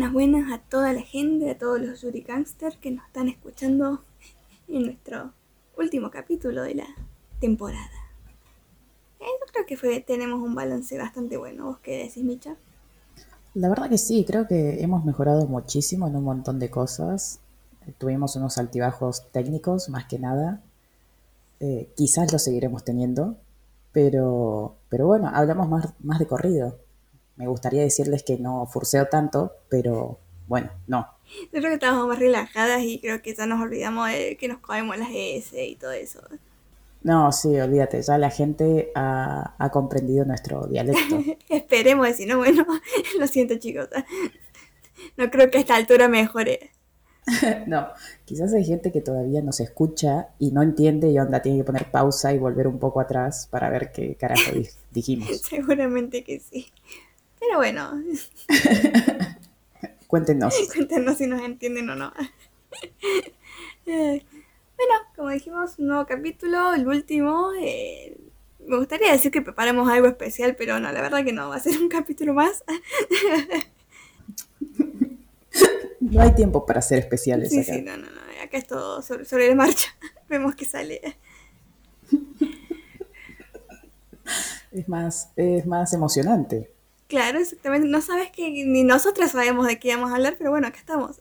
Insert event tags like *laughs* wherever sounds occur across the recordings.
Buenas, buenas, a toda la gente, a todos los Yuri Gangster que nos están escuchando en nuestro último capítulo de la temporada. Eh, yo creo que fue, tenemos un balance bastante bueno. ¿Vos qué decís, Micha? La verdad que sí, creo que hemos mejorado muchísimo en un montón de cosas. Tuvimos unos altibajos técnicos, más que nada. Eh, quizás lo seguiremos teniendo, pero, pero bueno, hablamos más, más de corrido. Me gustaría decirles que no furseo tanto, pero bueno, no. Yo creo que estábamos más relajadas y creo que ya nos olvidamos de que nos comemos las S y todo eso. No, sí, olvídate, ya la gente ha, ha comprendido nuestro dialecto. *laughs* Esperemos, si no, bueno, *laughs* lo siento chicos. No creo que a esta altura mejore. *laughs* no, quizás hay gente que todavía nos escucha y no entiende y onda tiene que poner pausa y volver un poco atrás para ver qué carajo dijimos. Seguramente que sí. Pero bueno. *laughs* Cuéntenos. *laughs* Cuéntenos si nos entienden o no. *laughs* bueno, como dijimos, un nuevo capítulo, el último. Eh, me gustaría decir que preparamos algo especial, pero no, la verdad que no, va a ser un capítulo más. no hay tiempo para ser especiales. Sí, sí, no, no, no, acá es todo sobre, sobre la marcha. Vemos que sale. Es más, es más emocionante. Claro, exactamente. No sabes que ni nosotras sabemos de qué íbamos a hablar, pero bueno, acá estamos.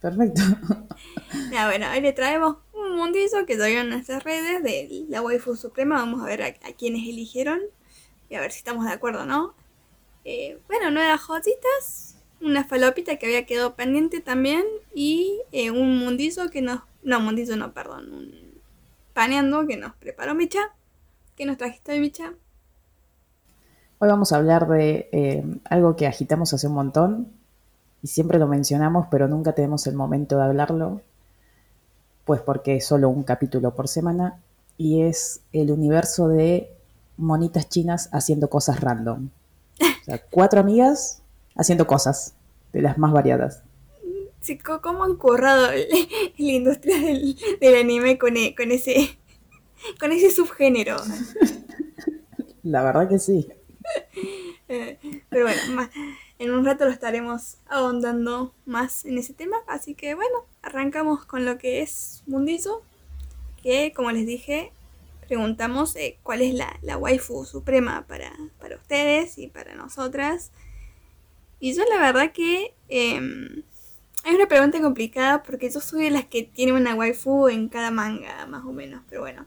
Perfecto. *laughs* Ya, bueno, hoy le traemos un mundillo que todavía en nuestras redes de la waifu suprema. Vamos a ver a, a quienes eligieron y a ver si estamos de acuerdo o no. Eh, bueno, nuevas jotitas, una falopita que había quedado pendiente también y eh, un mundillo que nos... No, mundillo no, perdón. Un paneando que nos preparó Micha. ¿Qué nos trajiste hoy, Micha? Hoy vamos a hablar de eh, algo que agitamos hace un montón y siempre lo mencionamos, pero nunca tenemos el momento de hablarlo, pues porque es solo un capítulo por semana y es el universo de monitas chinas haciendo cosas random. O sea, cuatro amigas haciendo cosas de las más variadas. Sí, ¿cómo han currado *laughs* la industria del, del anime con, e, con, ese, con ese subgénero? La verdad que sí. Pero bueno, en un rato lo estaremos ahondando más en ese tema. Así que bueno, arrancamos con lo que es Mundizo. Que como les dije, preguntamos eh, cuál es la, la waifu suprema para, para, ustedes y para nosotras. Y yo la verdad que eh, es una pregunta complicada porque yo soy de las que tiene una waifu en cada manga, más o menos. Pero bueno,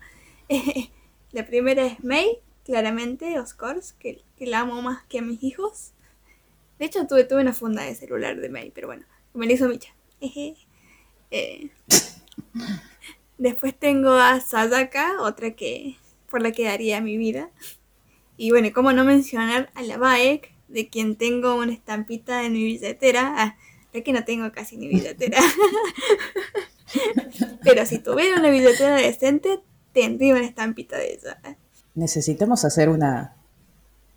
eh, *laughs* la primera es Mei, claramente, Oscars, que, que, la amo más que a mis hijos. De hecho, tuve, tuve una funda de celular de May, pero bueno, me la hizo Micha. eh, después tengo a Sadaka, otra que por la que daría mi vida. Y bueno, cómo no mencionar a la Baek, de quien tengo una estampita en mi billetera. Ah, es que no tengo casi ni billetera. *laughs* pero si tuviera una billetera decente, tendría una estampita de ella. Necesitamos hacer una,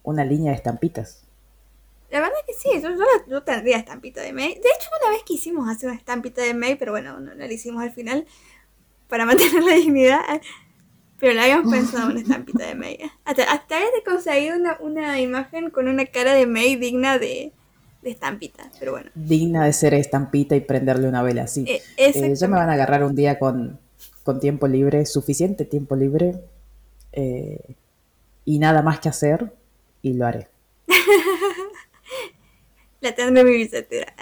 una línea de estampitas. La verdad que sí, yo, yo, yo, tendría estampita de May. De hecho, una vez quisimos hacer una estampita de May, pero bueno, no, no la hicimos al final para *laughs* mantener la dignidad. Pero la habíamos pensado en una estampita de May. Hasta, hasta había conseguido una, una imagen con una cara de May digna de, de estampita, pero bueno. Digna de ser estampita y prenderle una vela, sí. Eh, eh, ya me van a agarrar un día con, con tiempo libre, suficiente tiempo libre, eh, y nada más que hacer, y lo haré. *laughs* La tendré en mi billetera.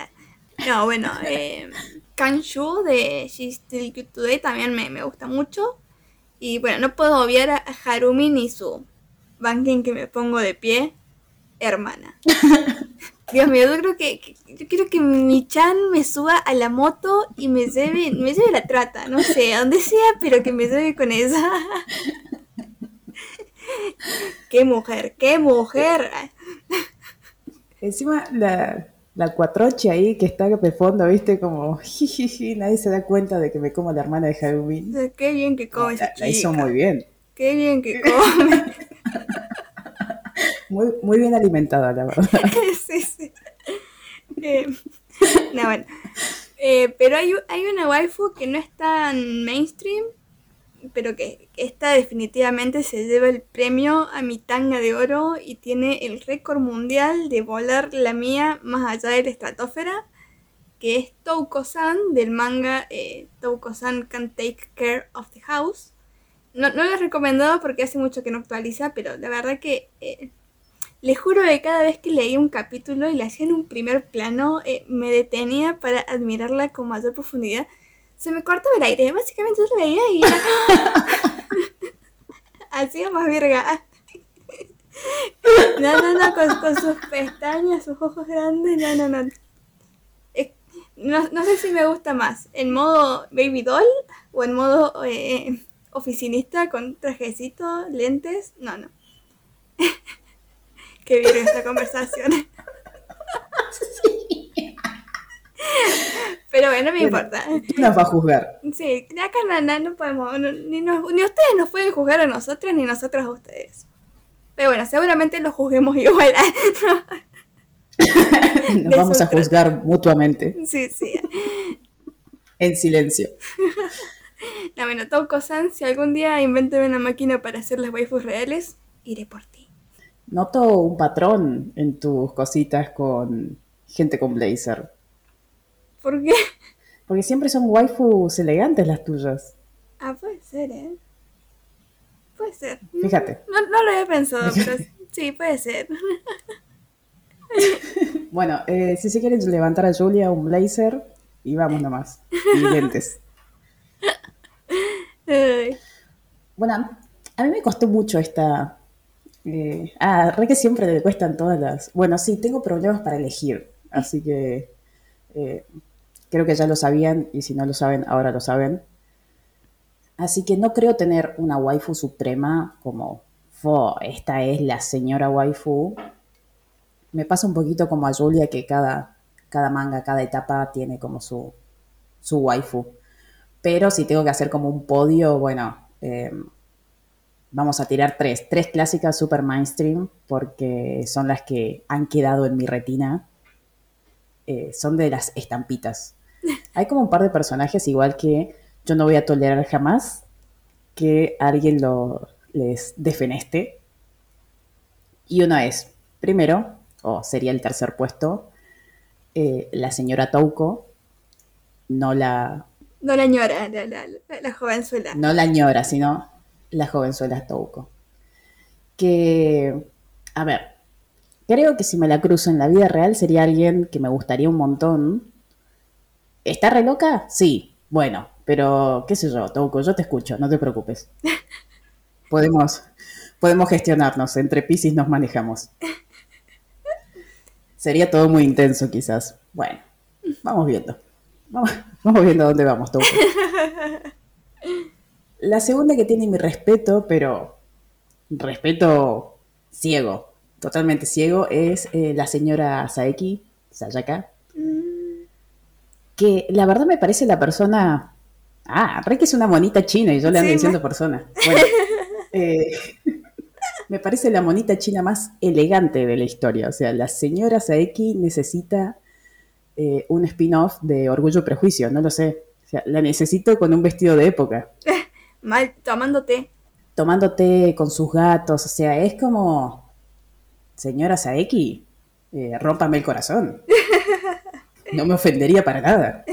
No, bueno, *laughs* eh, Kanshu de She's Still Good Today también me, me, gusta mucho. Y bueno, no puedo obviar a Harumi ni su banking que me pongo de pie, hermana. *laughs* Dios mío, yo creo que, que, yo quiero que mi chan me suba a la moto y me lleve, me lleve la trata, no sé, a donde sea, pero que me lleve con esa. *laughs* qué mujer, qué mujer. Encima la, la cuatroche ahí que está de fondo, viste, como *laughs* jijiji, nadie se da cuenta de que me como la hermana de Harumi. Qué bien que come esa la, hizo muy bien. Qué bien que come. *laughs* muy, muy bien alimentada, la verdad. sí, sí. Eh, no, bueno. Eh, pero hay, hay una waifu que no es tan mainstream, pero que esta definitivamente se lleva el premio a mi tanga de oro y tiene el récord mundial de volar la mía más allá de la estratosfera, que es Touko-san del manga eh, Touko-san Can Take Care of the House. No, no lo he recomendado porque hace mucho que no actualiza, pero la verdad que eh, les juro que cada vez que leí un capítulo y la hacía en un primer plano, eh, me detenía para admirarla con mayor profundidad se me cortaba el aire. Básicamente yo lo veía y Hacía *laughs* más verga. No, no, no, con, sus pestañas, sus ojos grandes, no, no, no. No, sé si me gusta más, en modo baby doll o en modo eh, oficinista con trajecito, lentes. No, no. *laughs* Qué bien esta conversación. *laughs* *laughs* Pero bueno, no me importa. ¿Quién nos va a juzgar? Sí, acá no, no podemos, ni, ni ustedes nos pueden juzgar a nosotros, ni nosotros a ustedes. Pero bueno, seguramente lo juzguemos *laughs* igual. *laughs* nos vamos a juzgar mutuamente. Sí, sí. en silencio. No, bueno, Touko-san, si algún día inventan una máquina para hacer las waifus reales, iré por ti. Noto un patrón en tus cositas con gente con blazer. ¿Por qué? Porque siempre son waifus elegantes las tuyas. Ah, puede ser, ¿eh? Puede ser. Fíjate. No, no lo había pensado, pero sí, puede ser. *laughs* bueno, eh, si se quieren levantar a Julia un blazer, y vamos nomás. Y lentes. Bueno, a mí me costó mucho esta... Eh, ah, re que siempre le cuestan todas las... Bueno, sí, tengo problemas para elegir, así que... Eh, Creo que ya lo sabían y si no lo saben, ahora lo saben. Así que no creo tener una waifu suprema como, esta es la señora waifu. Me pasa un poquito como a Julia que cada, cada manga, cada etapa tiene como su, su waifu. Pero si tengo que hacer como un podio, bueno, em, vamos a tirar tres. Tres clásicas super mainstream porque son las que han quedado en mi retina. Eh, son de las estampitas. Hay como un par de personajes igual que yo no voy a tolerar jamás que alguien lo, les defeneste. Y uno es, primero, o sería el tercer puesto, eh, la señora Touko, no la... No la ñora, la, la, la, jovenzuela. No la ñora, sino la jovenzuela Touko. Que, a ver, creo que si me la cruzo en la vida real sería alguien que me gustaría un montón, ¿Está re loca? Sí. Bueno, pero qué sé yo, Touko, yo te escucho, no te preocupes. *laughs* Podemos, podemos gestionarnos, entre Pisces nos manejamos. Sería todo muy intenso quizás. Bueno, vamos viendo. Vamos, vamos viendo a dónde vamos, Touko. *laughs* La segunda que tiene mi respeto, pero respeto ciego, totalmente ciego, es eh, la señora Saeki, Sayaka. Que la verdad me parece la persona. Ah, re que es una monita china y yo le ando diciendo persona. Bueno, *laughs* eh, *laughs* me parece la monita china más elegante de la historia. O sea, la señora Saeki necesita eh, un spin-off de Orgullo y Prejuicio, no lo sé. O sea, la necesito con un vestido de época. *laughs* Mal, tomándote. Tomándote con sus gatos, o sea, es como. Señora Saeki, eh, rómpame el corazón. No me ofendería para nada.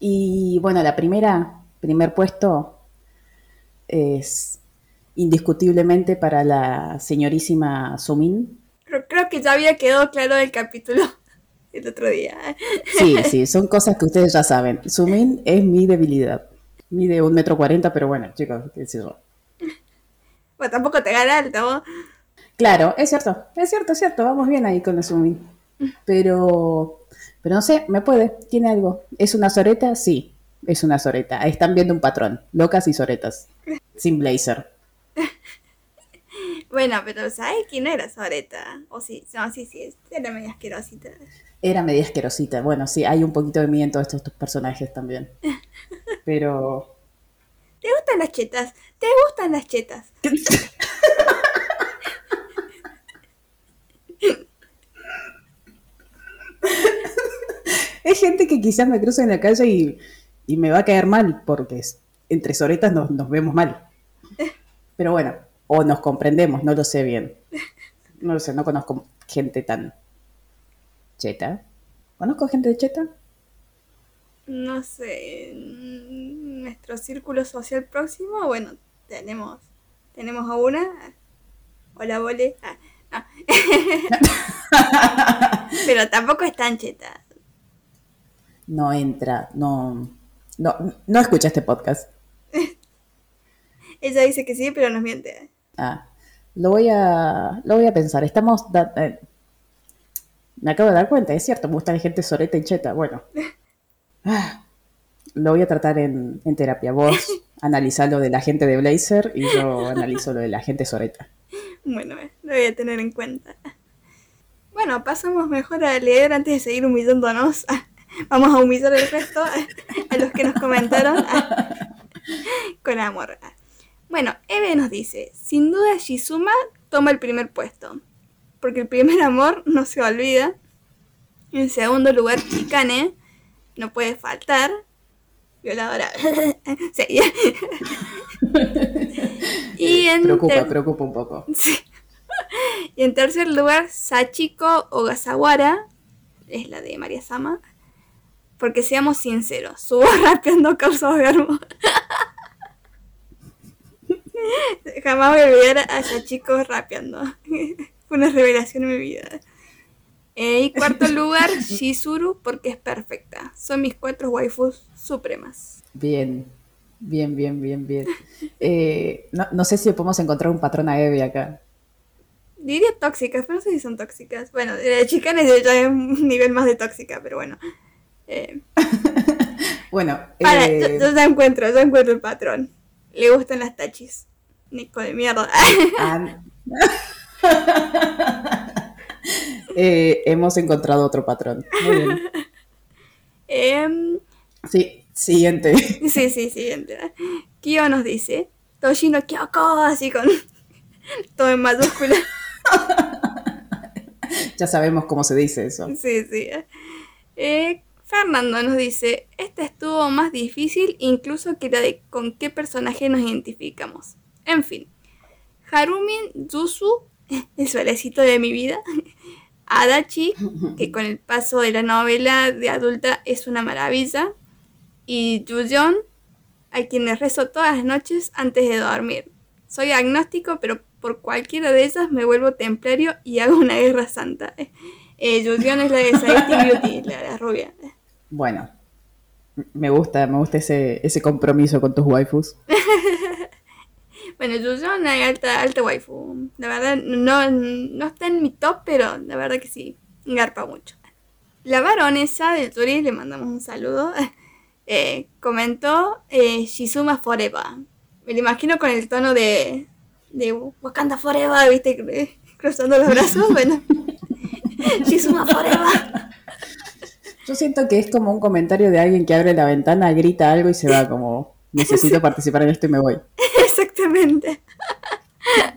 Y bueno, la primera, primer puesto es indiscutiblemente para la señorísima Sumin. Creo que ya había quedado claro del capítulo *laughs* el otro día. Sí, *laughs* sí, son cosas que ustedes ya saben. Sumin es mi debilidad. Mide un metro cuarenta, pero bueno, chicos, qué sé yo. Bueno, tampoco te gana alto. Claro, es cierto, es cierto, es cierto. Vamos bien ahí con la Sumin. Pero, pero no sé, me puede, tiene algo. ¿Es una soreta? Sí, es una soreta. Están viendo un patrón, locas y soretas, sin blazer. *laughs* Bueno, pero ¿sabes quién era Soreta? O sí, no, sí, sí, era media asquerosita. Era media asquerosita. Bueno, sí, hay un poquito de mí en todos estos, personajes también. *laughs* Pero. ¿Te gustan las chetas? ¿Te gustan las chetas? *laughs* Hay gente que quizás me cruza en la calle y, me va a caer mal porque es- entre soretas nos, vemos mal. Pero bueno, o nos comprendemos, no lo sé bien. No lo sé, no conozco gente tan cheta. ¿Conozco gente de cheta? No sé, nuestro círculo social próximo, bueno, tenemos tenemos a una. Hola, Bole. Ah. *laughs* Pero tampoco es tan cheta. No entra, no, no, no escucha este podcast. *laughs* Ella dice que sí, pero nos miente. Ah, lo voy a, lo voy a pensar. Estamos, eh, me acabo de dar cuenta, es cierto, me gusta la gente soreta y cheta. Bueno, *laughs* Ah, lo voy a tratar en, en terapia. Vos *laughs* analizá lo de la gente de Blazer y yo analizo lo de la gente soreta. Bueno, eh, lo voy a tener en cuenta. Bueno, pasamos mejor a leer antes de seguir humillándonos. Vamos a humillar el resto a los que nos comentaron *laughs* con amor. Bueno, Eve nos dice, sin duda Shizuma toma el primer puesto, porque el primer amor no se olvida. En segundo lugar, Chikane, no puede faltar. Violadora. *laughs* Sí. *laughs* y en Preocupa, preocupa un poco. Sí. Y en tercer lugar, Sachiko Ogasawara, es la de María Sama. Porque seamos sinceros, su voz *laughs* rapeando causa orgasmo. Jamás voy a olvidar a Sachiko rapeando. *laughs* Fue una revelación en mi vida. Eh, y cuarto *laughs* lugar, Shizuru, porque es perfecta. Son mis cuatro waifus supremas. Bien, bien, bien, bien, bien. Eh, no, no sé si podemos encontrar un patrón a Eve acá. Diría tóxicas, pero no sé si son tóxicas. Bueno, la chicana es ya es un nivel más de tóxica, pero bueno. Eh, *laughs* Bueno, para, eh, yo, yo ya encuentro, yo encuentro el patrón. Le gustan las tachis. Nico de mierda. *laughs* ah, *laughs* eh, hemos encontrado otro patrón. Muy bien. Em, Sí, siguiente. sí, sí, siguiente. Kyo nos dice: Toshino Kyoko, así con todo en mayúscula. Ya sabemos cómo se dice eso. Sí, sí. Eh, Fernando nos dice, este estuvo más difícil incluso que la de con qué personaje nos identificamos. En fin, Harumin Yusu, *laughs* el suelecito de mi vida, *laughs* Adachi, que con el paso de la novela de adulta es una maravilla, y Yuyon, a quien le rezo todas las noches antes de dormir. Soy agnóstico, pero por cualquiera de ellas me vuelvo templario y hago una guerra santa. *laughs* Eh, es la de Saiti Beauty, la rubia. Bueno, me gusta, me gusta ese, ese compromiso con tus waifus. *laughs* Bueno, Yuyon es alta, alta waifu. La verdad, no, no está en mi top, pero la verdad que sí, garpa mucho. La baronesa del Turi, le mandamos un saludo, *laughs* eh, comentó eh, Shizuma Forever. Me lo imagino con el tono de, de Wakanda Forever, viste, *laughs* cruzando los brazos. Bueno, Shizuma Forever. Yo siento que es como un comentario de alguien que abre la ventana, grita algo y se va como, necesito participar en esto y me voy. *laughs* Exactamente.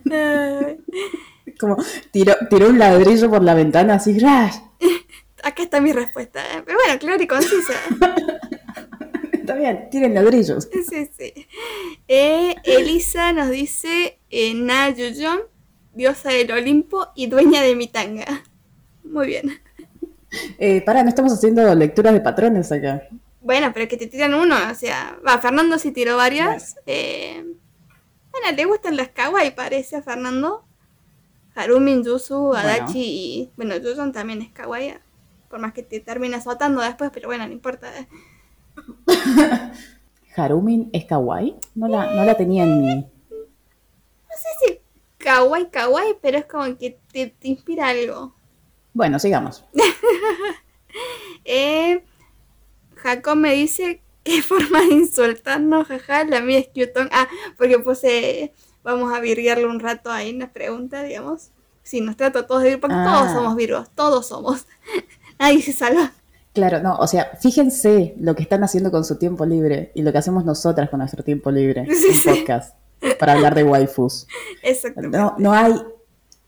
*laughs* Como tiró, tiró un ladrillo por la ventana así, ¡rash! *laughs* acá está mi respuesta. eh. Pero bueno, claro y concisa. Está bien, tiren ladrillos. Sí, sí. Eh, Elisa nos dice eh, Na diosa del Olimpo y dueña de mi tanga. Muy bien. Eh, pará, no estamos haciendo lecturas de patrones acá. Bueno, pero que te tiran uno, o sea, va, Fernando sí tiró varias. Eh, bueno, le gustan las kawaii, parece a Fernando. Harumin, Yusu, Adachi Bueno. y. Bueno, Yuyon también es kawaii. Por más que te termine azotando después, pero bueno, no importa. *laughs* eh. Harumin es kawaii. No la, no la tenía en mi. No sé si kawaii, kawaii, pero es como que te, te inspira algo. Bueno, sigamos. *laughs* Eh, Jacob me dice qué *laughs* forma de insultarnos, jaja, la mía es Kyuton. Ah, porque puse, vamos a virguearle un rato ahí en la pregunta, digamos. Sí, nos trato a todos de vir, porque Ah. todos somos virgos, todos somos. *laughs* Nadie se salva. Claro, no, o sea, fíjense lo que están haciendo con su tiempo libre y lo que hacemos nosotras con nuestro tiempo libre Sí, en sí. podcast para hablar de waifus. Exactamente. No, no hay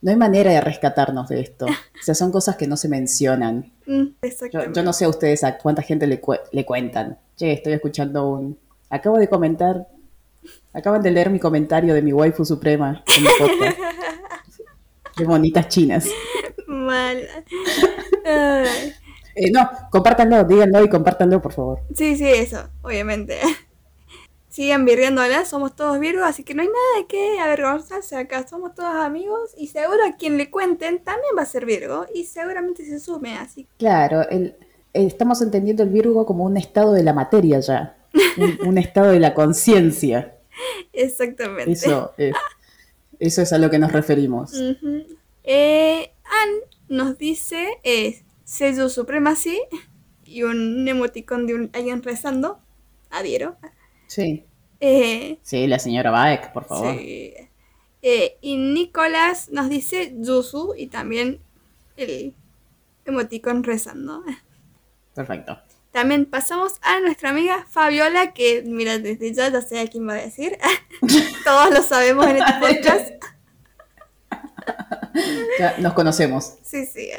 no hay manera de rescatarnos de esto. O sea, son cosas que no se mencionan. *laughs* Mm, Yo, no sé a ustedes a cuánta gente le, cue- le cuentan. Che, estoy escuchando un... Acabo de comentar... Acaban de leer mi comentario de mi waifu suprema en mi podcast. *laughs* De bonitas chinas. Mal. *laughs* Eh, no, compártanlo, díganlo y compártanlo, por favor. Sí, sí, eso, obviamente. Sigan virriéndola, somos todos virgos, así que no hay nada de qué avergonzarse acá, somos todos amigos y seguro a quien le cuenten también va a ser virgo y seguramente se sume, así Claro, el- estamos entendiendo el Virgo como un estado de la materia ya. Un, un estado de la conciencia. *laughs* exactamente. Eso es, eso es a lo que nos referimos. Eh, Ann nos dice eh, Sello Supremacy y un emoticón de un, alguien rezando, adhiero. Sí. Eh, Sí, la señora Baek, por favor. Sí. Eh, y Nicolás nos dice Yusu y también el emoticón rezando. Perfecto. También pasamos a nuestra amiga Fabiola, que mira, desde ya ya sé a quién va a decir. *laughs* Todos lo sabemos en este podcast. *laughs* Ya nos conocemos. Sí, sí.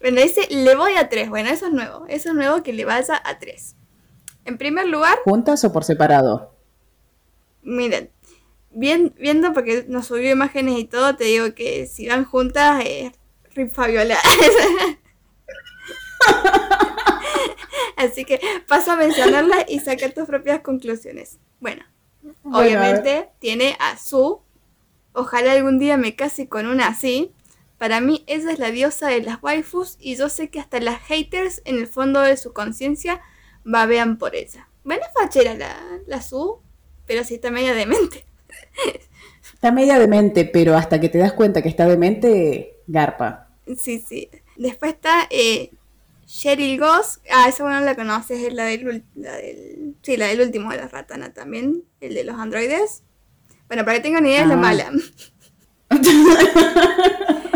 Bueno, dice, le voy a tres. Bueno, eso es nuevo. Eso es nuevo que le vaya a tres. En primer lugar, ¿Juntas o por separado? miren, bien, viendo porque nos subió imágenes y todo, te digo que si van juntas, eh, Rip Fabiola. *laughs* Así que paso a mencionarla y saca tus propias conclusiones. Bueno, Bueno, obviamente tiene a Su. Ojalá algún día me case con una así. Para mí ella es la diosa de las waifus y yo sé que hasta las haters en el fondo de su conciencia babean por ella. Bueno, es fachera la, la Su, pero sí está media demente. Está media demente, pero hasta que te das cuenta que está demente, garpa. Sí, sí. Después está eh, Cheryl Goss. Ah, esa bueno la conoces, es la del, ul- la del... Sí, la del último de la ratana también, el de los androides. Bueno, para que tengan idea, es la Ah. mala. *laughs*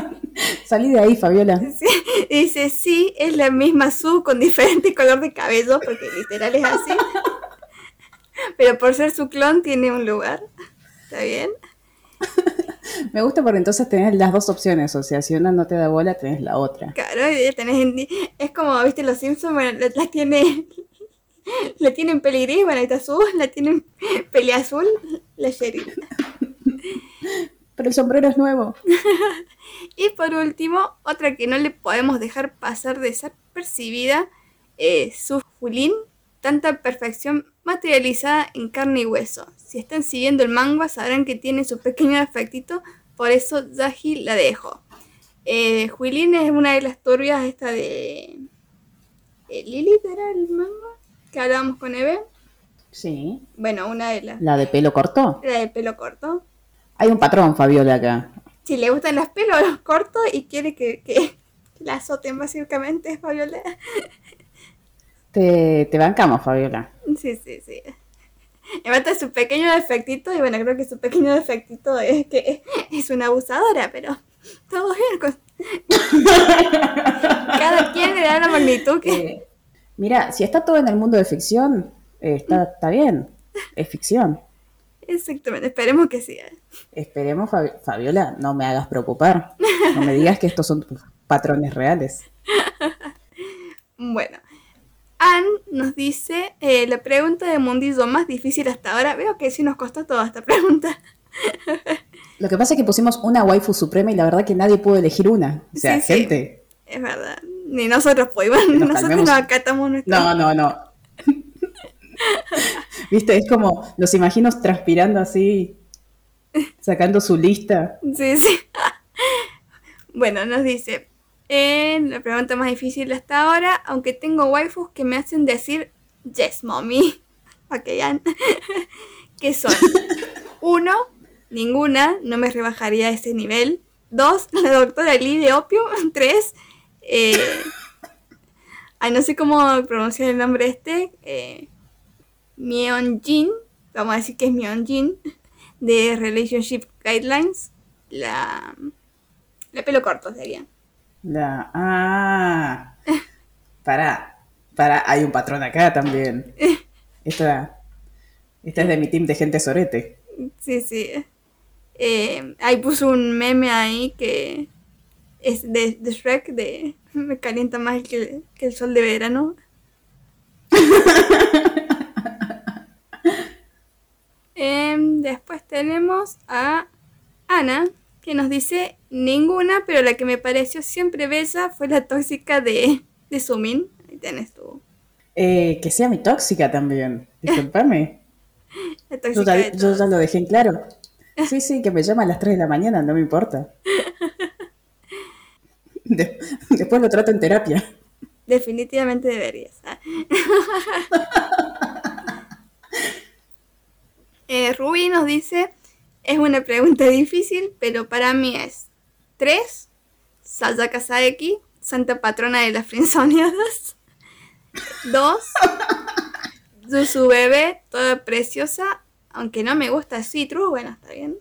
Salí de ahí, Fabiola. Sí, dice, sí, es la misma Su con diferente color de cabello, porque literal es así. Pero por ser su clon tiene un lugar. ¿Está bien? *laughs* Me gusta porque entonces tenés las dos opciones. O sea, si una no te da bola, tenés la otra. Claro, tenés en- es como, viste, los Simpsons, bueno, la, la tiene, *laughs* la tienen peli gris, bueno, ahí está azul, la tienen peli azul, la Cheryl. *laughs* Pero el sombrero es nuevo. *laughs* Y por último, otra que no le podemos dejar pasar desapercibida, es su Julín, tanta perfección materializada en carne y hueso. Si están siguiendo el manga sabrán que tiene su pequeño defectito, por eso Yaji la dejo. Eh, Julín es una de las turbias esta de... eh, ¿Lilith era el manga? Que hablábamos con Eve. Sí. Bueno, una de las... La de pelo corto. La de pelo corto. Hay un patrón, Fabiola, acá. Si le gustan los pelos cortos y quiere que, que la azoten básicamente, Fabiola. Te, te bancamos, Fabiola. Sí, sí, sí. Mata su pequeño defectito y bueno, creo que su pequeño defectito es que es una abusadora, pero todo bien. con- *laughs* Cada quien le da la magnitud que... Eh, mira, si está todo en el mundo de ficción, eh, está, está bien. Es ficción. Exactamente, esperemos que sí. ¿eh? Esperemos, Fabi- Fabiola, no me hagas preocupar. No me digas que estos son tus patrones reales. Bueno, Ann nos dice eh, la pregunta de mundillo más difícil hasta ahora. Veo que sí nos costó toda esta pregunta. Lo que pasa es que pusimos una waifu suprema y la verdad que nadie pudo elegir una. O sea, Sí, sí. gente. Es verdad. Ni nosotros pudimos, nos *laughs* nosotros calmemos. nos acatamos nuestra... No, no, no. Viste, es como los imagino transpirando así, sacando su lista. Sí, sí. bueno, nos dice, la pregunta más difícil hasta ahora, aunque tengo waifus que me hacen decir yes, mommy. *laughs* Ok, *laughs* que son, uno, ninguna, no me rebajaría ese nivel. Dos, *laughs* la doctora Lee de Opio. Tres, eh, no sé cómo pronunciar el nombre este. Eh, Myeonjin, vamos a decir que es Myeonjin, de Relationship Guidelines. La, la pelo corto sería. La, ah, para, para, hay un patrón acá también. Esta, esta es de mi team de gente sorete. Sí, sí. Eh, ahí puso un meme ahí que es de, de Shrek, de *laughs* me calienta más que, que el sol de verano. *laughs* Em, después tenemos a Ana, que nos dice ninguna, pero la que me pareció siempre bella fue la tóxica de, de Sumin. Ahí tenés tú. Eh, que sea mi tóxica también. Disculpame. *laughs* La Yo tóxica ya, de yo ya lo dejé en claro. *laughs* Sí, sí, que me llama a las 3 de la mañana, no me importa. *laughs* De- después lo trato en terapia. Definitivamente deberías. Ah. Eh, Ruby nos dice, es una pregunta difícil, pero para mí es 3. Sayaka Saeki, santa patrona de las frinzoneadas. *laughs* 2. Yusu Bebe, toda preciosa, aunque no me gusta Citrus, bueno, está bien.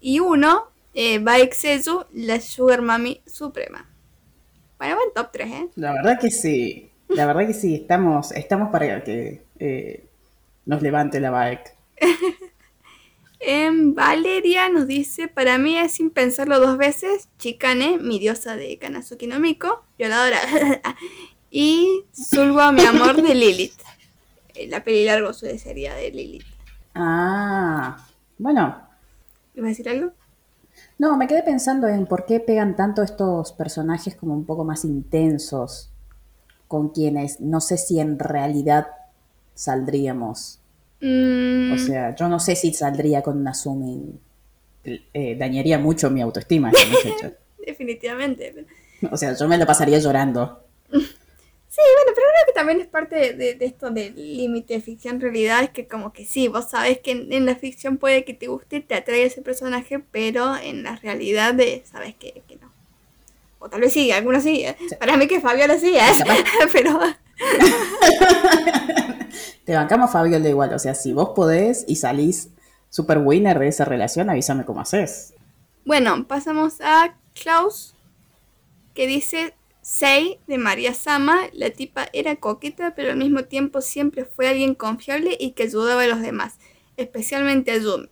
Y 1. Eh, Baek Seju, la Sugar Mami Suprema. Bueno, buen top 3, ¿eh? La verdad que sí. La verdad que sí, estamos, estamos para que eh, nos levante la bike. Em, Valeria nos dice, para mí es sin pensarlo dos veces, Chikane, mi diosa de Kanazuki no Miko, violadora, *laughs* y Sulwa, mi amor, de Lilith. Eh, La peli largo suele sería de Lilith. Ah, bueno, ¿Ibas a decir algo? no, me quedé pensando en por qué pegan tanto estos personajes como un poco más intensos con quienes no sé si en realidad saldríamos. Mm, O sea, yo no sé si saldría con una Sumin. Eh, dañaría mucho mi autoestima *laughs* definitivamente. O sea, yo me lo pasaría llorando. *laughs* Sí, bueno, pero creo que también es parte de, esto del límite de ficción-realidad, es que como que sí, vos sabés que en, en la ficción puede que te guste, te atraiga ese personaje, pero en la realidad de, sabes que, que no. O tal vez sí, algunos sí. ¿eh? Para mí que Fabiola sí es, Capaz. *laughs* pero *laughs* Te bancamos Fabiola igual. O sea, si vos podés y salís super winner de esa relación, avísame cómo haces. bueno, pasamos a Klaus, que dice Sei de María Sama, la tipa era coqueta, pero al mismo tiempo siempre fue alguien confiable y que ayudaba a los demás, especialmente a Yumi.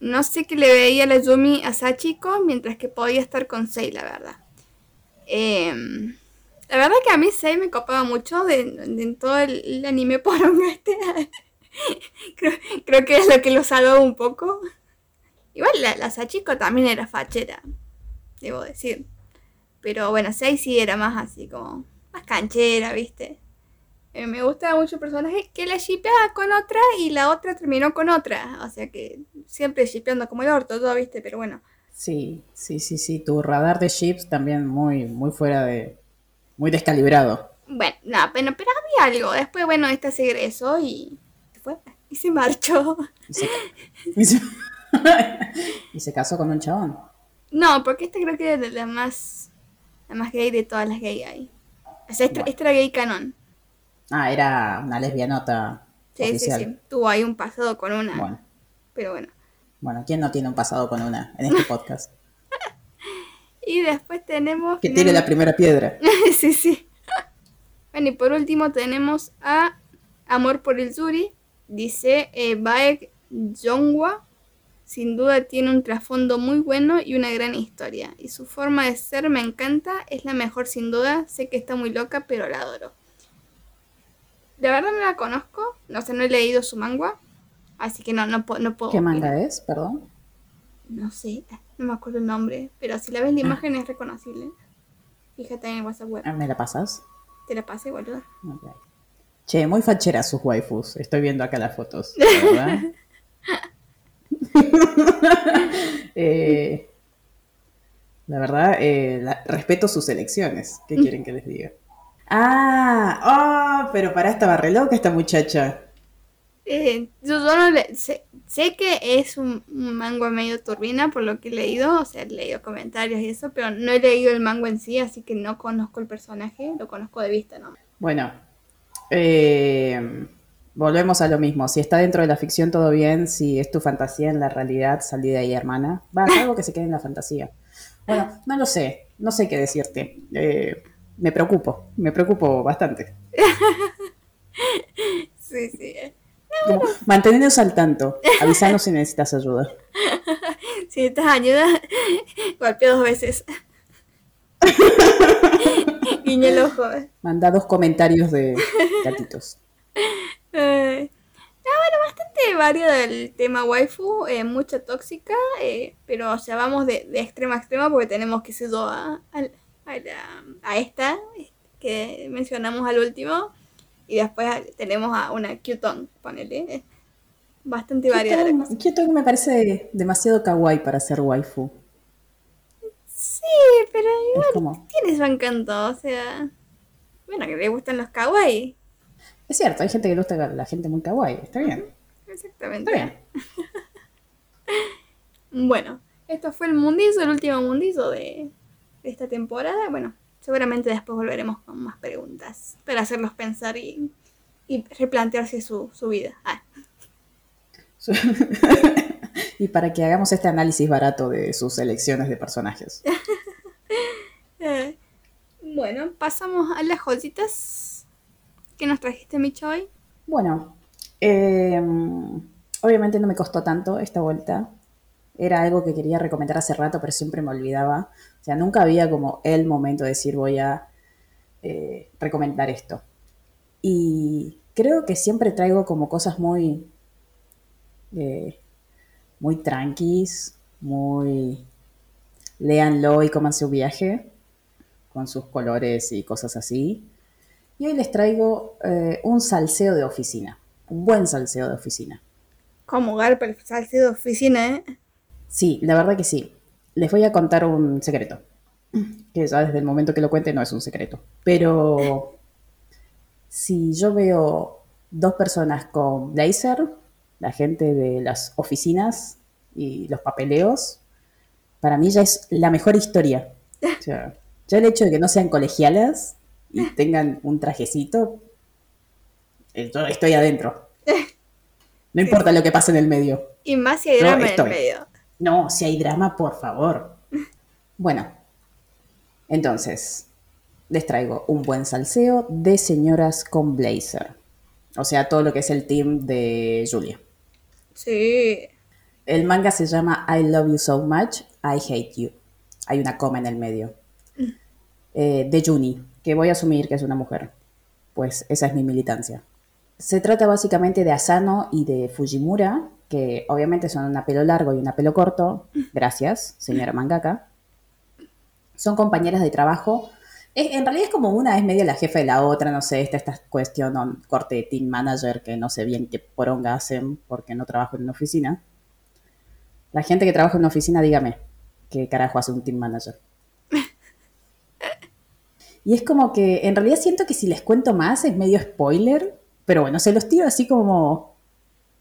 No sé qué le veía la Yumi a Sachiko, mientras que podía estar con Sei, la verdad. Em, la verdad que a mí Sei me copaba mucho de, de- todo el, el anime poronga este. *laughs* creo, creo que es lo que lo salvó un poco. Igual la, la Sachiko también era fachera, debo decir. Pero bueno, Sei sí era más así como más canchera, ¿viste? Eh, me gusta mucho el personaje que la shipeaba con otra y la otra terminó con otra. O sea que siempre shipeando como el orto, todo, ¿viste? Pero bueno. Sí, sí, sí, sí. Tu radar de chips también muy, muy fuera de. Muy descalibrado. Bueno, nada, pero, pero había algo. Después, bueno, esta se egresó y se fue. Y se marchó. Y se, y se- *laughs* y se casó con un chabón. No, porque esta creo que era la más, la más gay de todas las gay ahí. O sea, esta, Bueno. esta era gay canon. Ah, era una lesbianota Sí, oficial. sí, sí. Tuvo ahí un pasado con una. Bueno, Pero bueno. bueno, ¿quién no tiene un pasado con una en este podcast? Y después tenemos... Que tire la primera piedra. *laughs* sí, sí. Bueno, y por último tenemos a Amor por el Yuri. Dice eh, Baek Jongwa. Sin duda tiene un trasfondo muy bueno y una gran historia. Y su forma de ser me encanta. Es la mejor sin duda. Sé que está muy loca, pero la adoro. De verdad no la conozco. No sé, no he leído su manga. Así que no, no, puedo- no puedo. ¿Qué manga es? Perdón. No sé, no me acuerdo el nombre. Pero si la ves la imagen es reconocible. Fíjate en el WhatsApp web. Ah, ¿Me la pasas? Te la pasé, boludo. Ok. Che, muy fachera sus waifus. Estoy viendo acá las fotos. la ¿Verdad? *laughs* *laughs* Eh, la verdad, eh, la- respeto sus elecciones. ¿Qué quieren que les diga? Ah, oh, pero para estaba re loca esta muchacha. Eh, yo, yo no le, sé, sé que es un, un manga medio turbina por lo que he leído, o sea, he leído comentarios y eso, pero no he leído el manga en sí, así que no conozco el personaje, lo conozco de vista, ¿no? Bueno, eh, volvemos a lo mismo. Si está dentro de la ficción, todo bien. Si es tu fantasía en la realidad, salí de ahí, hermana. Va, algo que se quede en la fantasía. Bueno, no lo sé. No sé qué decirte. Eh, me preocupo. Me preocupo bastante. *laughs* Sí, sí. Como, al tanto. Avisanos si necesitas ayuda. *laughs* Si necesitas ayuda, *laughs* golpea dos veces. *laughs* Guiña el ojo. Manda dos comentarios de gatitos. Eh, ah, bueno, bastante variado el tema waifu, eh, mucha tóxica, eh, pero o sea, vamos de, de extremo a extremo porque tenemos que ser a, a, a, la- a esta que mencionamos al último y después tenemos a una Qton, ponele. Bastante variada. Kyoto me parece demasiado kawaii para ser waifu. Sí, pero igual como, tiene su encanto, o sea... Bueno, que le gustan los kawaii. es cierto, hay gente que le gusta la gente muy kawaii. Está bien, Exactamente. está bien. *laughs* Bueno, esto fue el mundizo, el último mundizo de, de esta temporada. Bueno, seguramente después volveremos con más preguntas para hacerlos pensar y, y replantearse su, su vida. Ah, *laughs* y para que hagamos este análisis barato de sus elecciones de personajes. *laughs* eh, bueno, pasamos a las joyitas que nos trajiste, Micho, hoy. Bueno, eh, obviamente no me costó tanto esta vuelta. Era algo que quería recomendar hace rato, pero siempre me olvidaba. O sea, nunca había como el momento de decir voy a eh, recomendar esto. Y creo que siempre traigo como cosas muy, eh, muy tranquis, muy léanlo y cómanse un viaje con sus colores y cosas así. Y hoy les traigo eh, un salseo de oficina, un buen salseo de oficina. Como garpa el salseo de oficina, ¿eh? Sí, la verdad que sí. Les voy a contar un secreto, que ya desde el momento que lo cuente no es un secreto. Pero si yo veo dos personas con blazer, la gente de las oficinas y los papeleos, para mí ya es la mejor historia. O sea, ya el hecho de que no sean colegialas y tengan un trajecito, yo estoy adentro. *laughs* No importa lo que pase en el medio. Y más si hay drama en el medio. No, si hay drama, por favor. Bueno, entonces, les traigo un buen salseo de señoras con blazer. O sea, todo lo que es el team de Julia. Sí. El manga se llama I Love You So Much, I Hate You. Hay una coma en el medio. Eh, de Juni, que voy a asumir que es una mujer. Pues esa es mi militancia. Se trata básicamente de Asano y de Fujimura, que obviamente son una pelo largo y una pelo corto. Gracias, señora mangaka. Son compañeras de trabajo. Es- en realidad es como una es medio la jefa de la otra, no sé, esta, esta cuestión on- corte de team manager que no sé bien qué poronga hacen porque no trabajo en una oficina. La gente que trabaja en una oficina, dígame, ¿qué carajo hace un team manager? *laughs* Y es como que, en realidad siento que si les cuento más es medio spoiler, pero bueno, se los tiro así como,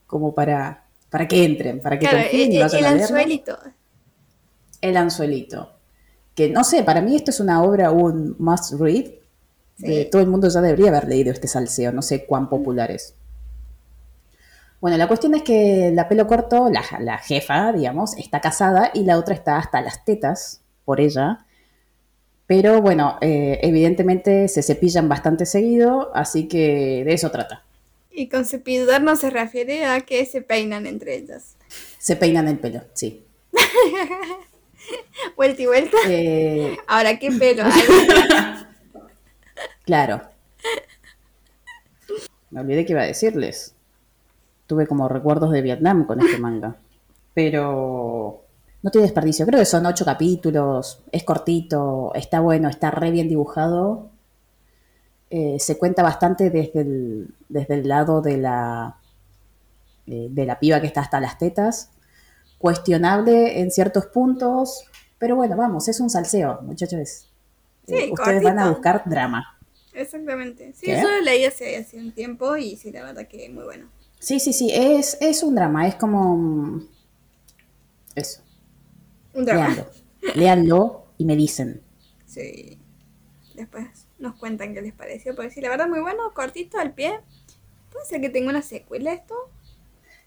como para, para que entren, para que Claro, confíen y el, vayan el a leerlo. anzuelito. El anzuelito. Que no sé, para mí esto es una obra, un must read. De, todo el mundo ya debería haber leído este salseo, no sé cuán popular es. Bueno, la cuestión es que la pelo corto, la, la jefa, digamos, está casada y la otra está hasta las tetas por ella. Pero bueno, eh, evidentemente se cepillan bastante seguido, así que de eso trata. Y con cepillar no se refiere a que se peinan entre ellas. Se peinan el pelo, sí. *laughs* Vuelta y vuelta. Eh, Ahora, ¿qué pelo? *laughs* Claro. Me olvidé que iba a decirles. Tuve como recuerdos de Vietnam con este manga. Pero no tiene desperdicio. Creo que son ocho capítulos. Es cortito. Está bueno. Está re bien dibujado. Eh, se cuenta bastante desde el, desde el lado de la, eh, de la piba que está hasta las tetas. Cuestionable en ciertos puntos. Pero bueno, vamos, es un salseo, muchachos. Sí, Eh, ustedes van a buscar drama. Exactamente. Sí, ¿Qué? eso lo leí hace, hace un tiempo y sí, la verdad que muy bueno. Sí, sí, sí, es, es un drama, es como... mm, Eso, Un drama. Léanlo y me dicen. Sí. Después nos cuentan qué les pareció. Porque sí, la verdad muy bueno, cortito al pie. ¿Puede ser que tenga una secuela esto?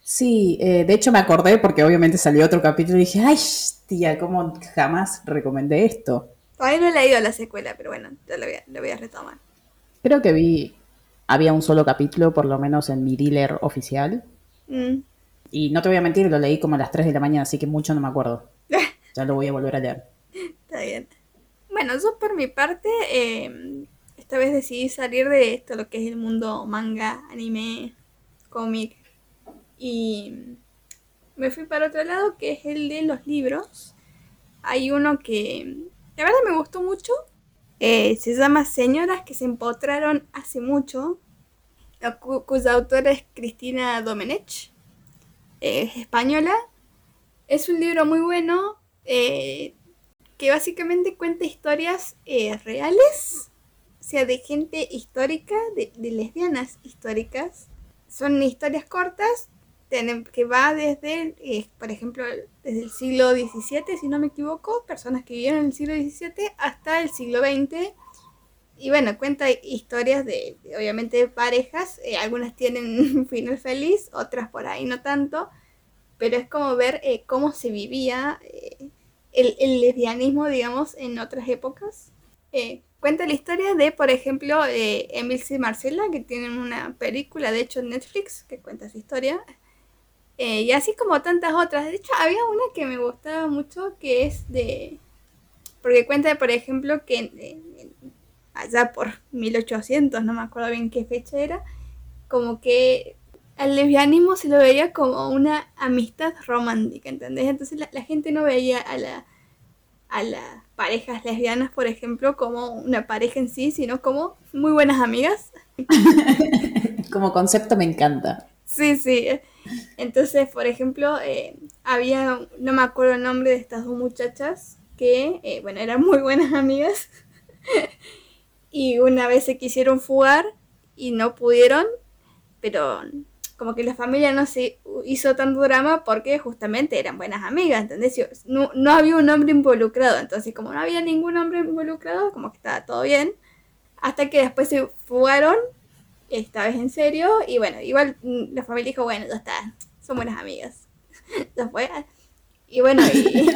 Sí, eh, de hecho me acordé porque obviamente salió otro capítulo y dije, ay, tía, ¿cómo jamás recomendé esto? Todavía no he leído la secuela, pero bueno, ya lo voy a, lo voy a retomar. Creo que vi había un solo capítulo, por lo menos en mi dealer oficial. Mm. Y no te voy a mentir, lo leí como a las 3 de la mañana, así que mucho no me acuerdo. *laughs* Ya lo voy a volver a leer. Está bien. Bueno, yo por mi parte, eh, esta vez decidí salir de esto, lo que es el mundo manga, anime, cómic. Y me fui para otro lado, que es el de los libros. Hay uno que la verdad me gustó mucho. Eh, se llama Señoras que se empotraron hace mucho, cu- cuya autora es Cristina Domenech, es española. Es un libro muy bueno eh, que básicamente cuenta historias eh, reales, o sea, de gente histórica, de, lesbianas históricas. Son historias cortas que va desde, eh, por ejemplo, desde el siglo XVII, si no me equivoco, personas que vivieron en el siglo XVII hasta el siglo XX. Y bueno, cuenta historias de, obviamente, de parejas. eh, algunas tienen un *laughs* final feliz, otras por ahí no tanto. Pero es como ver eh, cómo se vivía el, el lesbianismo, digamos, en otras épocas. Eh, cuenta la historia de, por ejemplo, eh, Emil y Marcela, que tienen una película, de hecho, en Netflix, que cuenta esa historia. Eh, y así como tantas otras. De hecho, había una que me gustaba mucho que es de... Porque cuenta, por ejemplo, que allá por 1800, no me acuerdo bien qué fecha era, como que al lesbianismo se lo veía como una amistad romántica, ¿entendés? Entonces la, la gente no veía a la a las parejas lesbianas, por ejemplo, como una pareja en sí, sino como muy buenas amigas. *laughs* Como concepto me encanta. Sí, sí. Entonces, por ejemplo, eh, había, no me acuerdo el nombre de estas dos muchachas que, eh, bueno, eran muy buenas *laughs* amigas. y una vez se quisieron fugar y no pudieron, pero como que la familia no se hizo tanto drama porque justamente eran buenas amigas, ¿entendés? No, no había un hombre involucrado, entonces como no había ningún hombre involucrado, como que estaba todo bien. Hasta que después se fugaron esta vez en serio. Y bueno, igual mm, la familia dijo, bueno, ya está, son buenas amigas. *laughs* fue. Y bueno, y,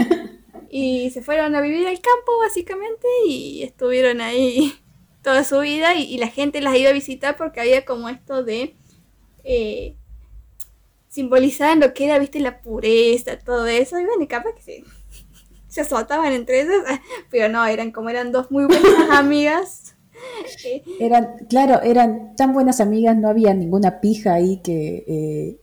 *laughs* y se fueron a vivir al campo básicamente y estuvieron ahí *laughs* toda su vida y, y la gente las iba a visitar porque había como esto de eh, lo que era, viste, la pureza, todo eso. Y bueno, y capaz que se, se azotaban entre ellas, *laughs* pero no, eran como eran dos muy buenas *laughs* amigas. eh, Eran, claro, eran tan buenas amigas, no había ninguna pija ahí que, eh,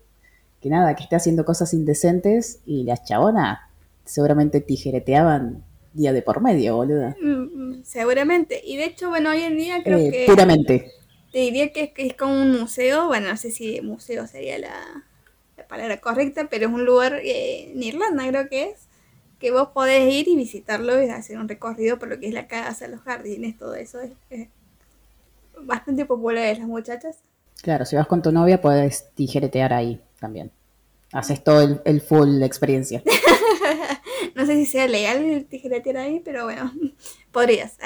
que nada, que esté haciendo cosas indecentes y las chabonas seguramente tijereteaban día de por medio, boluda. Mm, Seguramente. Y de hecho, bueno, hoy en día creo Eh, que puramente. Te diría que es, que es como un museo. Bueno, no sé si museo sería la, la palabra correcta, pero es un lugar eh, en Irlanda, creo que es, que vos podés ir y visitarlo y hacer un recorrido por lo que es la casa, los jardines, todo eso. Es, es bastante popular de las muchachas. Claro, si vas con tu novia puedes tijeretear ahí también. Haces todo el, el full experiencia. *laughs* No sé si sea legal el tijeretear ahí, pero bueno, *laughs* podrías.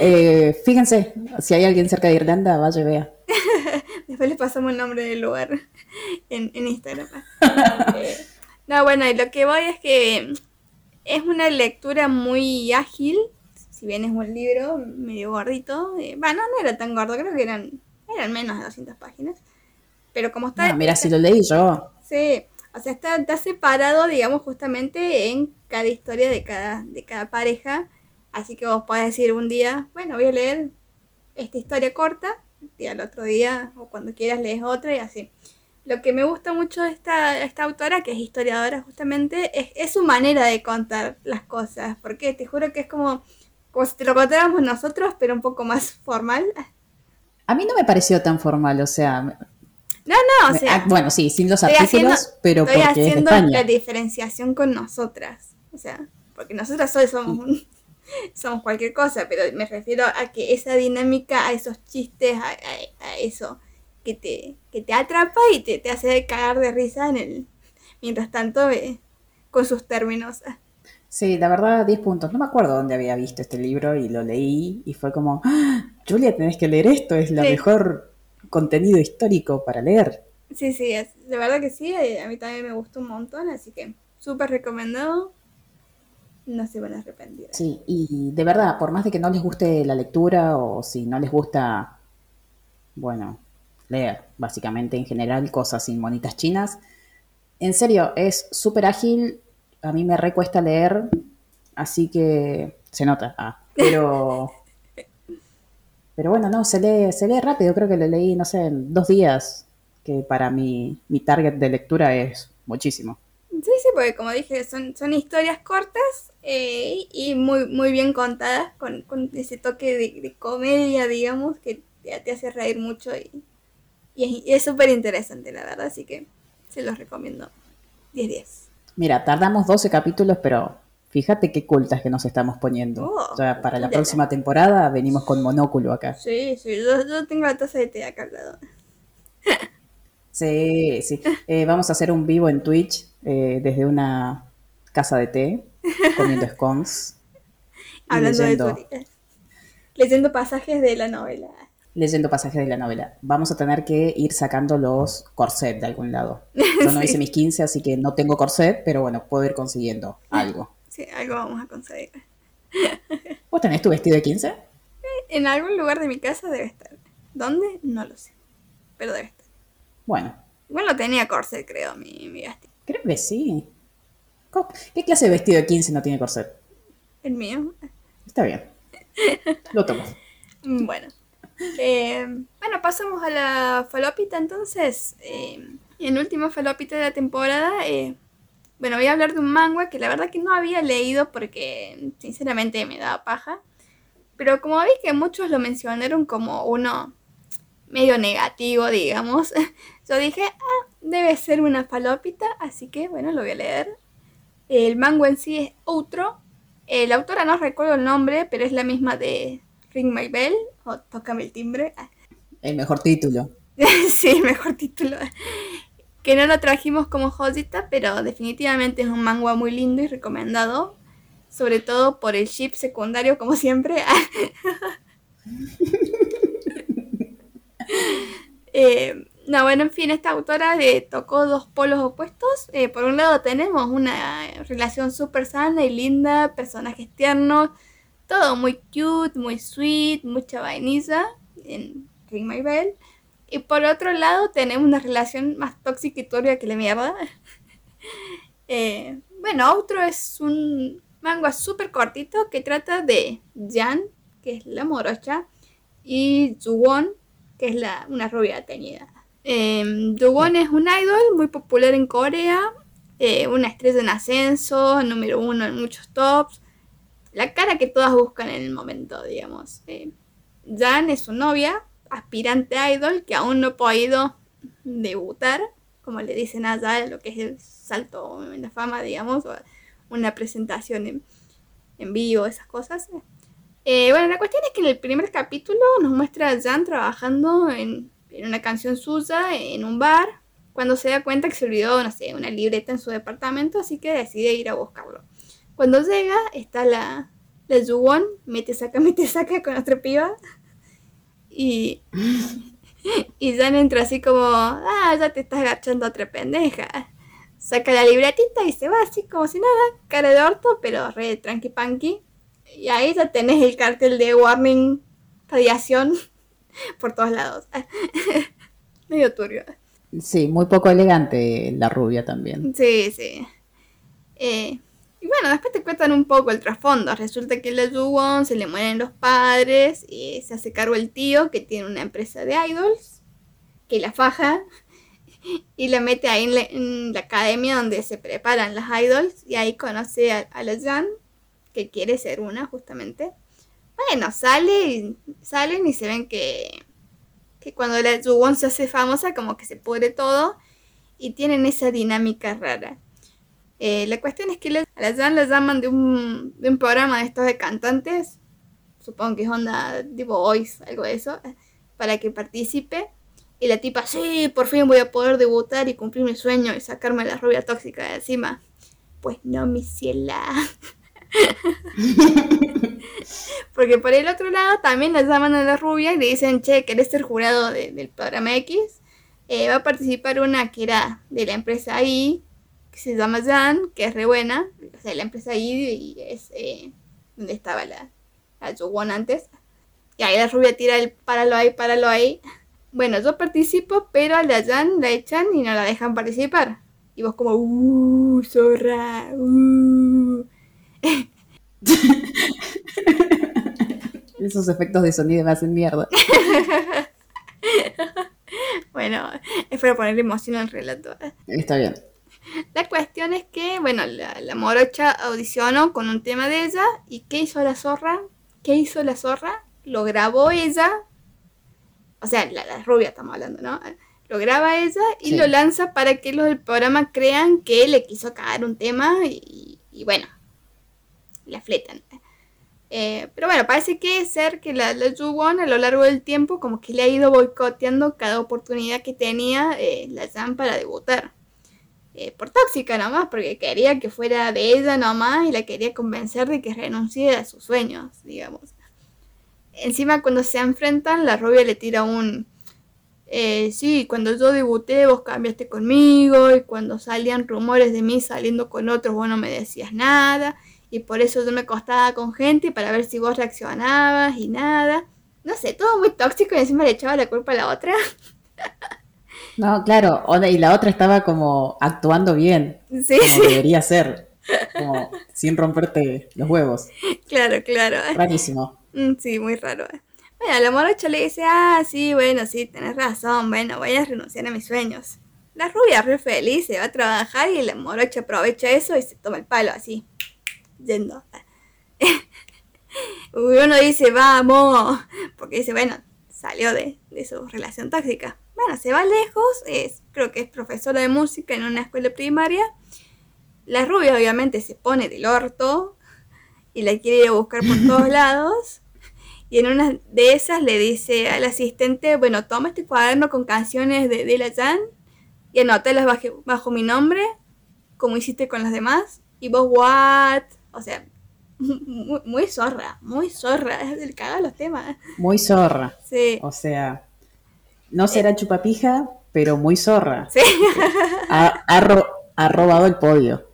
Eh, fíjense, si hay alguien cerca de Irlanda, vaya y vea. *laughs* Después les pasamos el nombre del lugar en, en Instagram. No, bueno, y lo que voy es que es una lectura muy ágil. Si bien es un libro medio gordito. eh, bueno, no era tan gordo, creo que eran, eran menos de 200 páginas. Pero como está... No, mira, si lo leí yo, Sí, o sea, está, está separado, digamos, justamente en cada historia de cada, de cada pareja. Así que vos podés decir un día, bueno, voy a leer esta historia corta, y al otro día, o cuando quieras, lees otra y así. Lo que me gusta mucho de esta, esta autora, que es historiadora justamente, es, es su manera de contar las cosas. Porque te juro que es como, como si te lo contáramos nosotros, pero un poco más *laughs* formal. a mí no me pareció tan formal, o sea, No, no, o sea... ah, bueno, sí, sin los Estoy artículos, haciendo- pero Estoy porque es de haciendo la diferenciación con nosotras. O sea, porque nosotras hoy somos un- *laughs* somos cualquier cosa, pero me refiero a que esa dinámica, a esos chistes, a, a- a eso que te, que te atrapa y te, te hace cagar de risa en el mientras tanto eh, con sus términos. Sí, la verdad, 10 puntos. No me acuerdo dónde había visto este libro y lo leí y fue como, "Ah, Julia, tenés que leer esto, es la Sí. mejor contenido histórico para leer. Sí, sí, es, de verdad que sí, eh, a mí también me gustó un montón, así que súper recomendado. No se van a arrepentir. Sí, y de verdad, por más de que no les guste la lectura o si no les gusta, bueno, leer, básicamente en general cosas sin monitas chinas. En serio, es súper ágil, a mí me recuesta leer, así que se nota. Ah, pero, *laughs* pero bueno, no, se lee, se lee rápido, creo que lo leí, no sé, en dos días, que para mi, mi target de lectura es muchísimo. Sí, sí, porque como dije, son, son historias cortas eh, y muy, muy bien contadas, con, con ese toque de, comedia, digamos, que te, te hace reír mucho y, y es súper interesante, la verdad, así que se los recomiendo 10-10. Mira, tardamos 12 capítulos, pero fíjate qué cultas que nos estamos poniendo. Oh, o sea, para la próxima temporada venimos con monóculo acá. Sí, sí, yo, tengo la taza de té acá al lado. Sí, sí. Eh, vamos a hacer un vivo en Twitch eh, desde una casa de té, comiendo scones. Hablando leyendo, de Leyendo pasajes de la novela. Leyendo pasajes de la novela. Vamos a tener que ir sacando los corsets de algún lado. Yo no *laughs* hice mis 15, así que no tengo corset, pero bueno, puedo ir consiguiendo *laughs* algo. Sí, algo vamos a conseguir. *laughs* ¿Vos tenés tu vestido de 15? En algún lugar de mi casa debe estar. ¿Dónde? No lo sé. Pero debe estar. Bueno. Bueno, tenía corset, creo, mi, mi vestido. Creo que sí. ¿Qué clase de vestido de 15 no tiene corset? El mío. Está bien. Lo tomo. Bueno. Eh, bueno, pasamos a la falopita entonces. Eh, en última falopita de la temporada. Eh, bueno, voy a hablar de un manga que la verdad que no había leído porque sinceramente me daba paja. Pero como vi que muchos lo mencionaron como uno medio negativo, digamos, *laughs* yo dije, ah, debe ser una falopita, así que bueno, lo voy a leer. El mango en sí es otro. la autora no recuerdo el nombre, pero es la misma de Ring My Bell o Tócame el timbre. *laughs* El mejor título. *laughs* sí, mejor título. Que no lo trajimos como joyita, pero definitivamente es un manga muy lindo y recomendado. Sobre todo por el chip secundario, como siempre. *laughs* eh, no, bueno, en fin, esta autora le tocó dos polos opuestos. Eh, por un lado tenemos una relación súper sana y linda, personajes tiernos, todo muy cute, muy sweet, mucha vainilla en Ring My Bell. Y por otro lado tenemos una relación más tóxica y turbia que la mierda. *laughs* eh, bueno, otro es un manga súper cortito que trata de Jan, que es la morocha, y Juwon, que es la, una rubia teñida. Eh, es un idol muy popular en Corea, eh, una estrella en ascenso, número uno en muchos tops, la cara que todas buscan en el momento, digamos. Eh, Jan es su novia, aspirante idol, que aún no ha podido debutar, como le dicen allá, lo que es el salto en la fama, digamos, o una presentación en, vivo, esas cosas. Eh, bueno, la cuestión es que en el primer capítulo nos muestra a Jan trabajando en en una canción suya en un bar cuando se da cuenta que se olvidó, no sé, una libreta en su departamento, así que decide ir a buscarlo. Cuando llega, está la, la Yuwon, mete saca, *laughs* mete saca con otra piba. Y, y Jan entra así como, ah, ya te estás agachando otra pendeja. Saca la libretita y se va así como si nada, cara de orto, pero re tranqui punky. Y ahí ya tenés el cartel de Warning Radiación *laughs* por todos lados. *laughs* Medio turbio. Sí, muy poco elegante la rubia también. Sí, sí. Eh, y bueno, después te cuentan un poco el trasfondo. Resulta que la Juwon se le mueren los padres y se hace cargo el tío que tiene una empresa de idols, que la faja y la mete ahí en la, academia donde se preparan las idols y ahí conoce a, a la Jan, que quiere ser una justamente. Bueno, sale salen y se ven que, que cuando la Juwon se hace famosa como que se pudre todo y tienen esa dinámica rara. Eh, la cuestión es que a la Jan la llaman de un, de un programa de estos de cantantes, supongo que es onda tipo Voice, algo de eso, para que participe. Y la tipa, sí, por fin voy a poder debutar y cumplir mi sueño y sacarme la rubia tóxica de encima. Pues no, mi ciela. *laughs* *laughs* Porque por el otro lado también la llaman a la rubia y le dicen, che, ¿querés ser jurado del programa X? Eh, va a participar una que era de la empresa I, que se llama Jan, que es re buena, o sea, la empresa I y es eh, donde estaba la, la antes. Y ahí la rubia tira el páralo ahí, páralo ahí. bueno, yo participo, pero a la Jan la echan y no la dejan participar. Y vos como, uh, zorra, uh. *laughs* Esos efectos de sonido me hacen mierda. *laughs* bueno, es para poner emoción al relato. Está bien. La cuestión es que, bueno, la, la, morocha audicionó con un tema de ella. ¿Y qué hizo la zorra? ¿Qué hizo la zorra? Lo grabó ella. O sea, la, la rubia estamos hablando, ¿no? Lo graba ella y sí. lo lanza para que los del programa crean que le quiso cagar un tema y, y bueno, la fletan. Eh, pero bueno, parece que ser que la, la a lo largo del tiempo como que le ha ido boicoteando cada oportunidad que tenía eh, la Jan para debutar. Eh, por tóxica nomás, porque quería que fuera de ella nomás y la quería convencer de que renuncie a sus sueños, digamos. Encima cuando se enfrentan, la rubia le tira un... Eh, sí, cuando yo debuté vos cambiaste conmigo y cuando salían rumores de mí saliendo con otros vos no me decías nada y por eso yo me acostaba con gente para ver si vos reaccionabas y nada. No sé, todo muy tóxico y encima le echaba la culpa a la otra. *laughs* No, claro, y la otra estaba como actuando bien, sí, como sí. debería ser, *laughs* como sin romperte los huevos. Claro, claro. Rarísimo. Mm, Sí, muy raro. Bueno, la morocha le dice, ah, sí, bueno, sí, tenés razón, bueno, voy a renunciar a mis sueños. La rubia re feliz se va a trabajar y la morocha aprovecha eso y se toma el palo así, yendo. *laughs* Uno dice, vamos, porque dice, bueno, salió de, de su relación tóxica. Bueno, se va lejos, es, creo que es profesora de música en una escuela primaria. La rubia obviamente se pone del orto y la quiere ir a buscar por todos *laughs* lados. Y en una de esas le dice al asistente, bueno, toma este cuaderno con canciones de, de la Jan y anótalas bajo, bajo mi nombre, como hiciste con las demás. Y vos, what? O sea, *laughs* muy, muy zorra, muy zorra, *laughs* es el caga los temas. Muy zorra. Sí, O sea, no será chupapija, pero muy zorra. sí, *laughs* Ha, ha ro- ha robado el podio.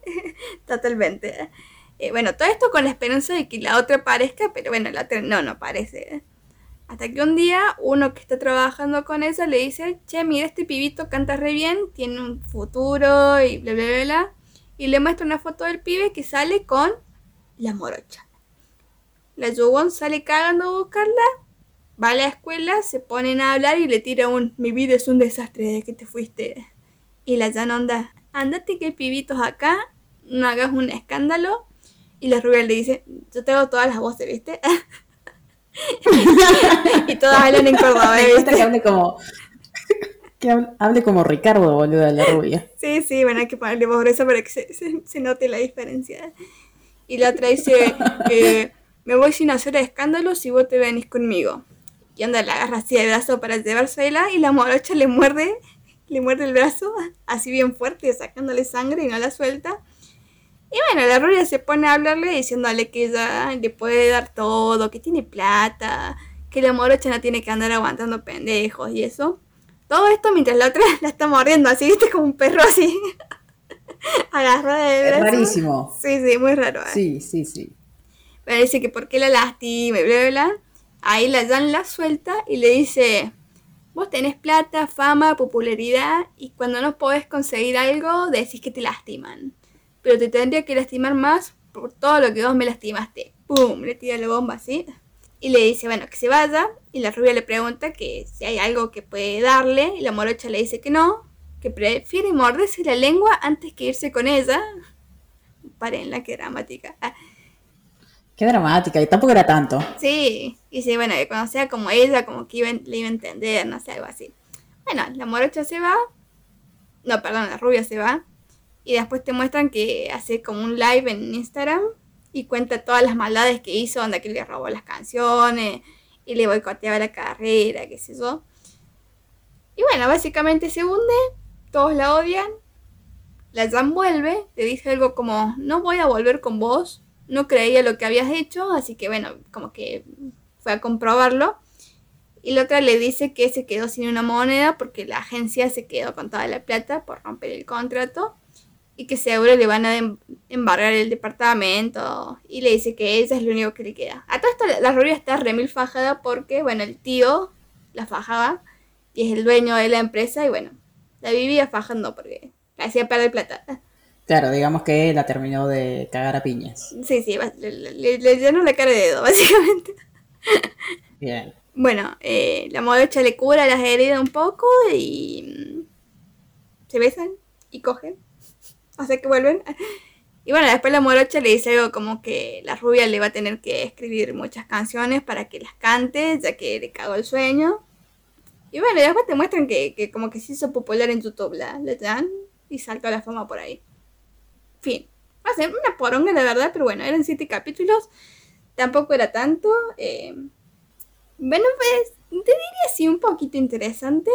totalmente. Eh, bueno, todo esto con la esperanza de que la otra aparezca, pero bueno, la otra no, no aparece. Hasta que un día uno que está trabajando con ella le dice, che, mira, este pibito canta re bien, tiene un futuro y bla, bla, bla, bla. Y le muestra una foto del pibe que sale con la morocha. La Yuwon sale cagando a buscarla, va a la escuela, se ponen a hablar y le tira un, mi vida es un desastre desde que te fuiste. Y la Jan onda, andate que pibitos acá, no hagas un escándalo. Y la rubia le dice, yo tengo todas las voces, ¿viste? *laughs* y todas hablan en cordobés, Me gusta que ¿viste? hable como. Que hable, como Ricardo, boludo, la rubia. *laughs* Sí, sí, bueno, hay que ponerle voz gruesa para que se, se- se note la diferencia. Y la otra dice, eh, me voy sin hacer escándalos si vos te venís conmigo. Y anda, la agarra así de brazo para llevársela y la morocha le muerde, le muerde el brazo así bien fuerte, sacándole sangre y no la suelta. Y bueno, la rubia se pone a hablarle diciéndole que ella le puede dar todo, que tiene plata, que la morocha no tiene que andar aguantando pendejos y eso. Todo esto mientras la otra *laughs* la está mordiendo así, viste, como un perro así. *laughs* Agarrada de Es brazo. rarísimo. Sí, sí, muy raro. ¿eh? Sí, sí, sí. Pero dice que por qué la lastima y bla, bla, bla. Ahí la Jan la suelta y le dice, vos tenés plata, fama, popularidad y cuando no podés conseguir algo decís que te lastiman. Pero te tendría que lastimar más por todo lo que vos me lastimaste. ¡Pum! Le tira la bomba así. Y le dice, bueno, que se vaya. Y la rubia le pregunta que si hay algo que puede darle. Y la morocha le dice que no. Que prefiere morderse la lengua antes que irse con ella. Parenla, qué dramática. Ah, Qué dramática, y tampoco era tanto. Sí, y sí, bueno, que cuando sea como ella, como que iba, le iba a entender, no sé, algo así. Bueno, la morocha se va, no, perdón, la rubia se va, y después te muestran que hace como un live en Instagram y cuenta todas las maldades que hizo, donde que le robó las canciones y le boicoteaba la carrera, qué sé yo. Y bueno, básicamente se hunde, todos la odian, la Jan vuelve, le dice algo como, no voy a volver con vos, no creía lo que habías hecho, así que bueno, como que fue a comprobarlo. Y la otra le dice que se quedó sin una moneda porque la agencia se quedó con toda la plata por romper el contrato y que seguro le van a em- embargar el departamento y le dice que ella es lo único que le queda. A todo esto la, la rubia está remil fajada porque, bueno, el tío la fajaba y es el dueño de la empresa y bueno, la vivía fajando porque le hacía perder plata. Claro, digamos que la terminó de cagar a piñas. Sí, sí, le, le, le llenó la cara de dedo, *laughs* básicamente. Bien. Bueno, eh, la morocha le cura las heridas un poco y mm, se besan y cogen. Sea que vuelven. Y bueno, después la morocha le dice algo como que la rubia le va a tener que escribir muchas canciones para que las cante, ya que le cagó el sueño. Y bueno, después te muestran que, que como que se hizo popular en YouTube la, la y saltó la fama por ahí. Fin. Va a ser una poronga, la verdad, pero bueno, eran siete capítulos. Tampoco era tanto. Eh, bueno, pues te diría así un poquito interesante,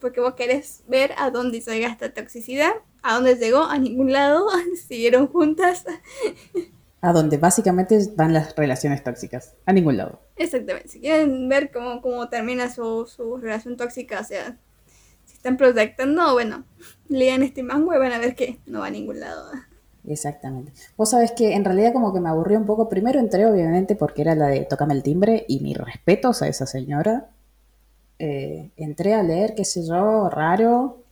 porque vos querés ver a dónde llega esta toxicidad, a dónde llegó, a ningún lado, *laughs* siguieron juntas. A donde básicamente van las relaciones tóxicas, a ningún lado. Exactamente, si quieren ver cómo, cómo termina su, su relación tóxica, o sea, si están proyectando, bueno, lean este mango y van a ver que no va a ningún lado. Exactamente. Vos sabés que en realidad como que me aburrió un poco. Primero entré obviamente porque era la de Tócame el timbre y mis respetos a esa señora. Eh, entré a leer, qué sé yo, raro.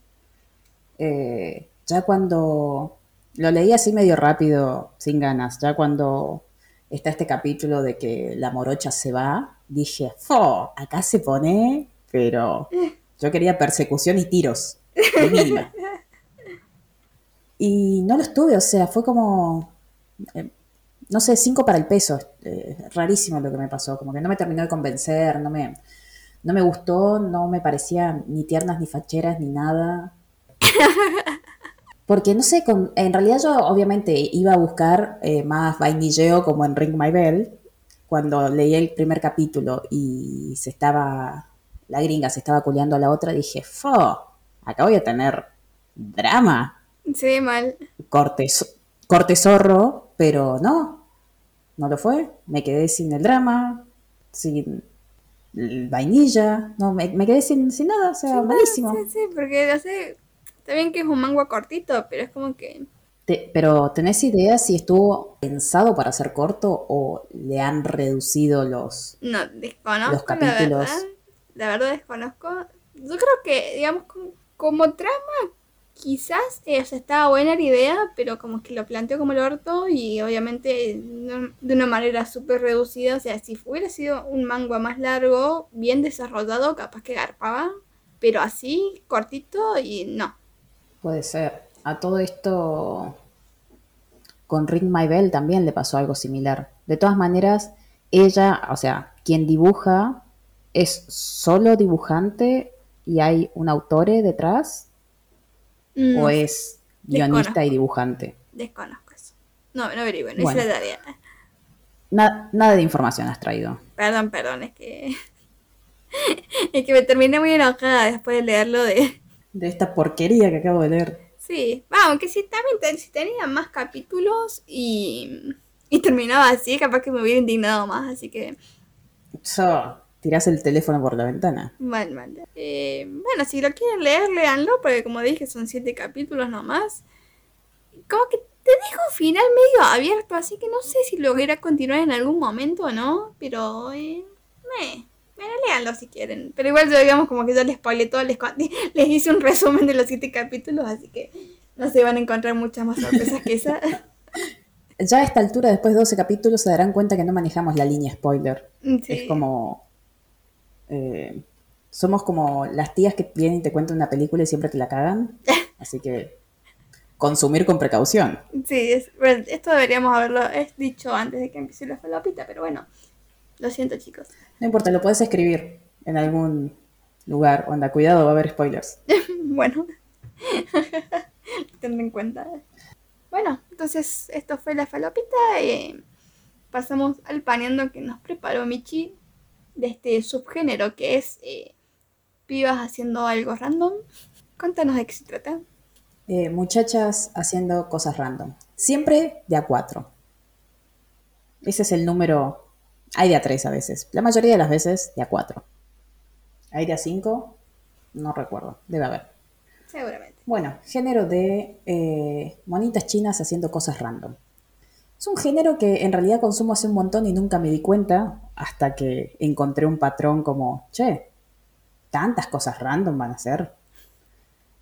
Eh, ya cuando lo leí así medio rápido, sin ganas, ya cuando está este capítulo de que la morocha se va, dije, ¡fo! Acá se pone, pero yo quería persecución y tiros, de mínima. Y no lo estuve, o sea, fue como, eh, no sé, cinco para el peso. Eh, rarísimo lo que me pasó, como que no me terminó de convencer, no me, no me gustó, no me parecía ni tiernas, ni facheras, ni nada. *laughs* Porque no sé, con, en realidad yo obviamente iba a buscar eh, más vainilleo como en Ring My Bell, cuando leí el primer capítulo y se estaba, la gringa se estaba culeando a la otra, dije, fo, acá voy a tener drama. Sí, mal. Corte, corte zorro, pero no, no lo fue. Me quedé sin el drama, sin el vainilla, no, me, me quedé sin, sin nada, o sea, Sí, malísimo. Sí, sí, porque hace. Está bien que es un manga cortito, pero es como que. Te- pero ¿tenés idea si estuvo pensado para ser corto o le han reducido los... No, desconozco. Los capítulos. La verdad, la verdad desconozco. Yo creo que, digamos, como, como trama, quizás eh, o sea, estaba buena la idea, pero como que lo planteó como el orto y obviamente no- de una manera súper reducida. O sea, si hubiera sido un manga más largo, bien desarrollado, capaz que garpaba. Pero así, cortito y no. Puede ser. A todo esto, con Ring My Bell también le pasó algo similar. De todas maneras, ella, o sea, quien dibuja es solo dibujante y hay un autore detrás Mm, o es guionista Desconozco. y dibujante. Desconozco eso. No, no averigüen, no Bueno. hice la tarea. Na- nada de información has traído. Perdón, perdón, es que. *laughs* es que me terminé muy enojada después de leerlo de. De esta porquería que acabo de leer. Sí, vamos, que si también ten- si tenía más capítulos y. y terminaba así, capaz que me hubiera indignado más, así que. So, tirás el teléfono por la ventana. Mal, mal. Eh, bueno, si lo quieren leer, léanlo, porque como dije, son siete capítulos nomás. Como que te dejo un final medio abierto, así que no sé si lo continuar en algún momento o no, pero. Eh, meh. Bueno, léanlo si quieren. Pero igual yo digamos como que ya les spoilé todo, les, *laughs* les hice un resumen de los siete capítulos, así que no se van a encontrar muchas más sorpresas que esa. *laughs* Ya a esta altura, después de 12 capítulos, se darán cuenta que no manejamos la línea spoiler. Sí. Es como. eh, somos como las tías que vienen y te cuentan una película y siempre te la cagan. *laughs* Así que. Consumir con precaución. Sí, es- esto deberíamos haberlo es dicho antes de que empiece la falopita, pero bueno, lo siento chicos. No importa, lo puedes escribir en algún lugar. Onda, cuidado, va a haber spoilers. *laughs* bueno, *laughs* tendré en cuenta. Bueno, entonces esto fue la falopita. eh, pasamos al paneando que nos preparó Michi de este subgénero que es eh, pibas haciendo algo random. Contanos de qué se trata. Eh, muchachas haciendo cosas random. Siempre de a cuatro. Ese es el número. Hay de a tres a veces. La mayoría de las veces de a cuatro. Hay de a cinco. No recuerdo. Debe haber. Seguramente. Bueno, género de eh, monitas chinas haciendo cosas random. Es un género que en realidad consumo hace un montón y nunca me di cuenta hasta que encontré un patrón como, che, tantas cosas random van a ser.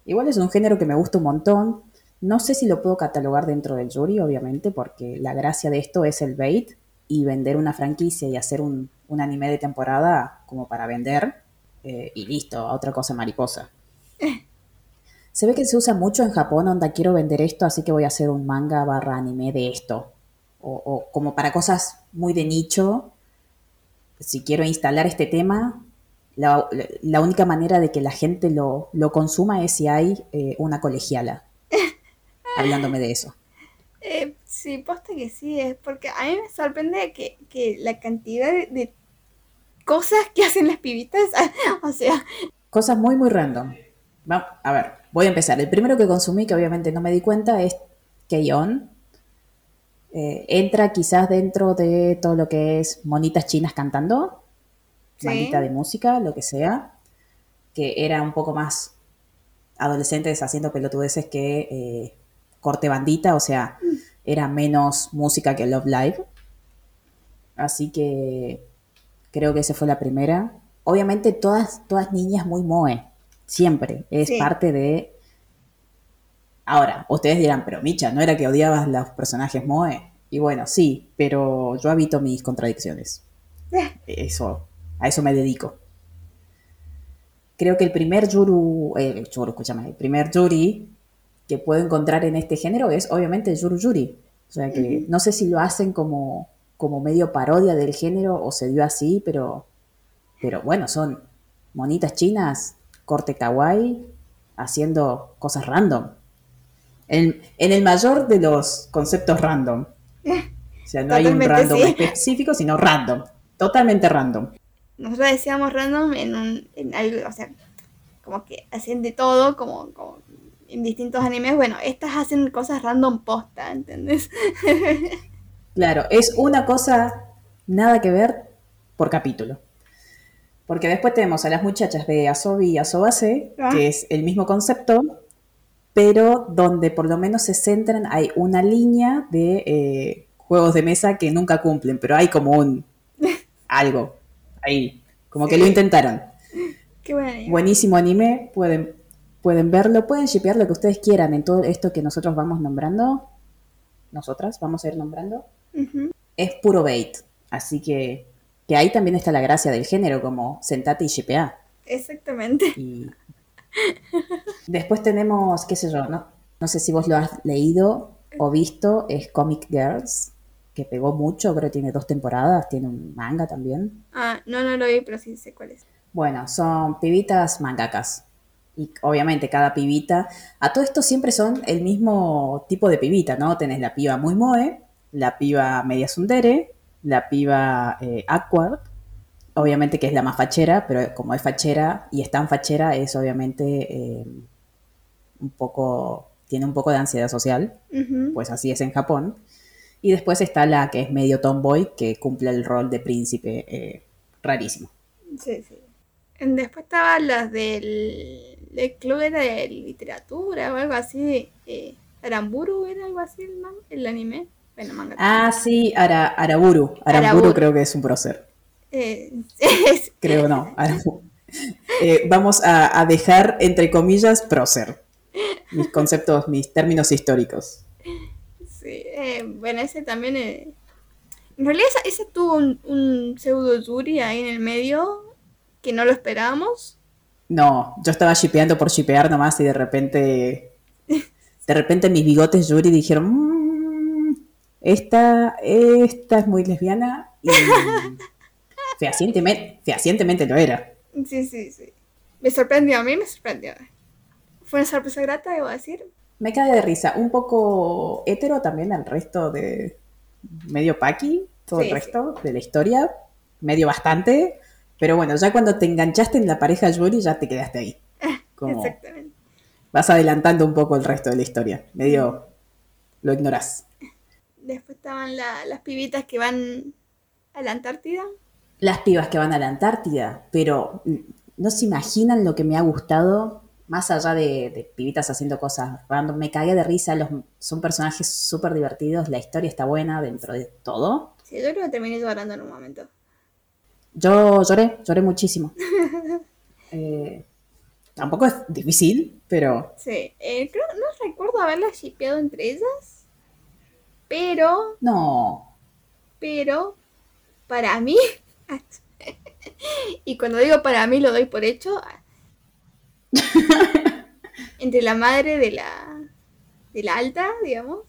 Igual es un género que me gusta un montón. No sé si lo puedo catalogar dentro del jury, obviamente, porque la gracia de esto es el bait y vender una franquicia y hacer un, anime de temporada como para vender eh, y listo, otra cosa mariposa. *laughs* Se ve que se usa mucho en Japón, onda quiero vender esto, así que voy a hacer un manga barra anime de esto. O, como para cosas muy de nicho, si quiero instalar este tema, la, única manera de que la gente lo, consuma es si hay eh, una colegiala *laughs* hablándome de eso. Eh, sí, posta que sí, es porque a mí me sorprende que, la cantidad de, cosas que hacen las pibitas, *laughs* o sea... Cosas muy, muy random. a ver, voy a empezar. El primero que consumí, que obviamente no me di cuenta, es Keyon. Eh, entra quizás dentro de todo lo que es monitas chinas cantando, ¿Sí? de música, lo que sea, que era un poco más adolescentes haciendo pelotudeces que eh, corte bandita, o sea, era menos música que Love Live. Así que creo que esa fue la primera. Obviamente todas, todas niñas muy moe, siempre, es parte de... Ahora, ustedes dirán, pero Micha, ¿no era que odiabas los personajes moe? Y bueno, sí, pero yo habito mis contradicciones. *laughs* Eso, a eso me dedico. Creo que el primer yuru, eh, escúchame, el primer yuri que puedo encontrar en este género es obviamente el Yuru Yuri. O sea que no sé si lo hacen como, como medio parodia del género o se dio así, pero, pero bueno, son monitas chinas, corte kawaii, haciendo cosas random. En, el mayor de los conceptos random. O sea, no hay un random específico, sino random. Totalmente random. Nosotros decíamos random en, un, en algo, o sea, como que hacen de todo, como, como en distintos animes, bueno, estas hacen cosas random posta, ¿entendés? claro, es una cosa nada que ver por capítulo. Porque después tenemos a las muchachas de Asobi y Asobase, ah. que es el mismo concepto, pero donde por lo menos se centran, hay una línea de eh, juegos de mesa que nunca cumplen, pero hay como un *laughs* algo ahí, como que lo intentaron. Qué bueno. Buenísimo anime, pueden pueden verlo, pueden shipear lo que ustedes quieran en todo esto que nosotros vamos nombrando, nosotras vamos a ir nombrando, es puro bait. Así que, que ahí también está la gracia del género, como sentate y shipea. Exactamente. Después tenemos, qué sé yo, no, no sé si vos lo has leído o visto, es Comic Girls, que pegó mucho, creo que tiene dos temporadas, tiene un manga también. Ah, no, no lo vi, pero sí sé cuál es. Bueno, son pibitas mangakas y obviamente cada pibita, a todo esto siempre son el mismo tipo de pibita, ¿no? Tenés la piba muy moe, la piba media sundere, la piba eh, awkward, obviamente que es la más fachera, pero como es fachera y es tan fachera, es obviamente eh, un poco, tiene un poco de ansiedad social, pues así es en Japón. Y después está la que es medio tomboy, que cumple el rol de príncipe eh, rarísimo. Sí, sí. Después estaban las del el club era de literatura o algo así. Eh, Aramburu era algo así el, el anime. Bueno, manga. Ah, sí, Ara, Araburu. Aramburu creo que es un prócer. Eh, *laughs* creo no. Eh, vamos a, dejar, entre comillas, prócer. Mis conceptos, mis términos históricos. Sí, eh, bueno, ese también. en realidad, ese, tuvo un, un pseudo Yuri ahí en el medio que no lo esperábamos. No, yo estaba shipeando por shipear nomás y de repente. De repente mis bigotes Yuri dijeron. Mm, esta, esta es muy lesbiana y. *laughs* fehacientemente, fehacientemente lo era. Sí, sí, sí. Me sorprendió, a mí me sorprendió. Fue una sorpresa grata, debo decir. Me cae de risa. Un poco hetero también al resto de. medio paqui, todo el resto de la historia. Medio bastante. Pero bueno, ya cuando te enganchaste en la pareja Yuri, ya te quedaste ahí. *laughs* Exactamente. Vas adelantando un poco el resto de la historia. Medio lo ignorás. Después estaban las pibitas que van a la Antártida. Las pibas que van a la Antártida, pero no se imaginan lo que me ha gustado, más allá de, pibitas haciendo cosas random. Me cagué de risa, los, son personajes súper divertidos, la historia está buena dentro de todo. Sí, yo creo que terminé llorando en un momento. Yo lloré, lloré muchísimo. *laughs* Eh, tampoco es difícil, pero... Sí, eh, creo, no recuerdo haberla shipeado entre ellas, pero... No. Pero, para mí, *laughs* y cuando digo para mí lo doy por hecho, *laughs* entre la madre de la, de la alta, digamos,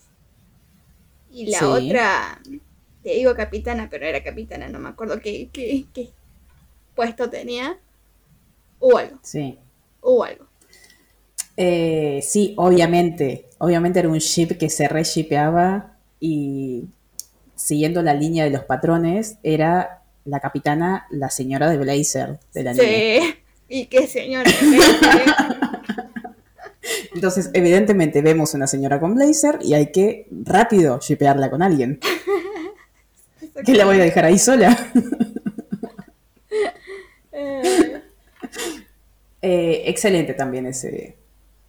y la otra, te digo capitana, pero era capitana, no me acuerdo qué, qué, qué puesto tenía, o algo. Sí. O algo. Eh, sí, obviamente. Obviamente era un ship que se re-shipeaba y siguiendo la línea de los patrones, era la capitana, la señora de Blazer de la Sí, y qué señora. *laughs* Entonces, evidentemente, vemos una señora con Blazer y hay que rápido shipearla con alguien. ¿Qué la voy a dejar ahí sola? Eh. Eh, excelente también ese,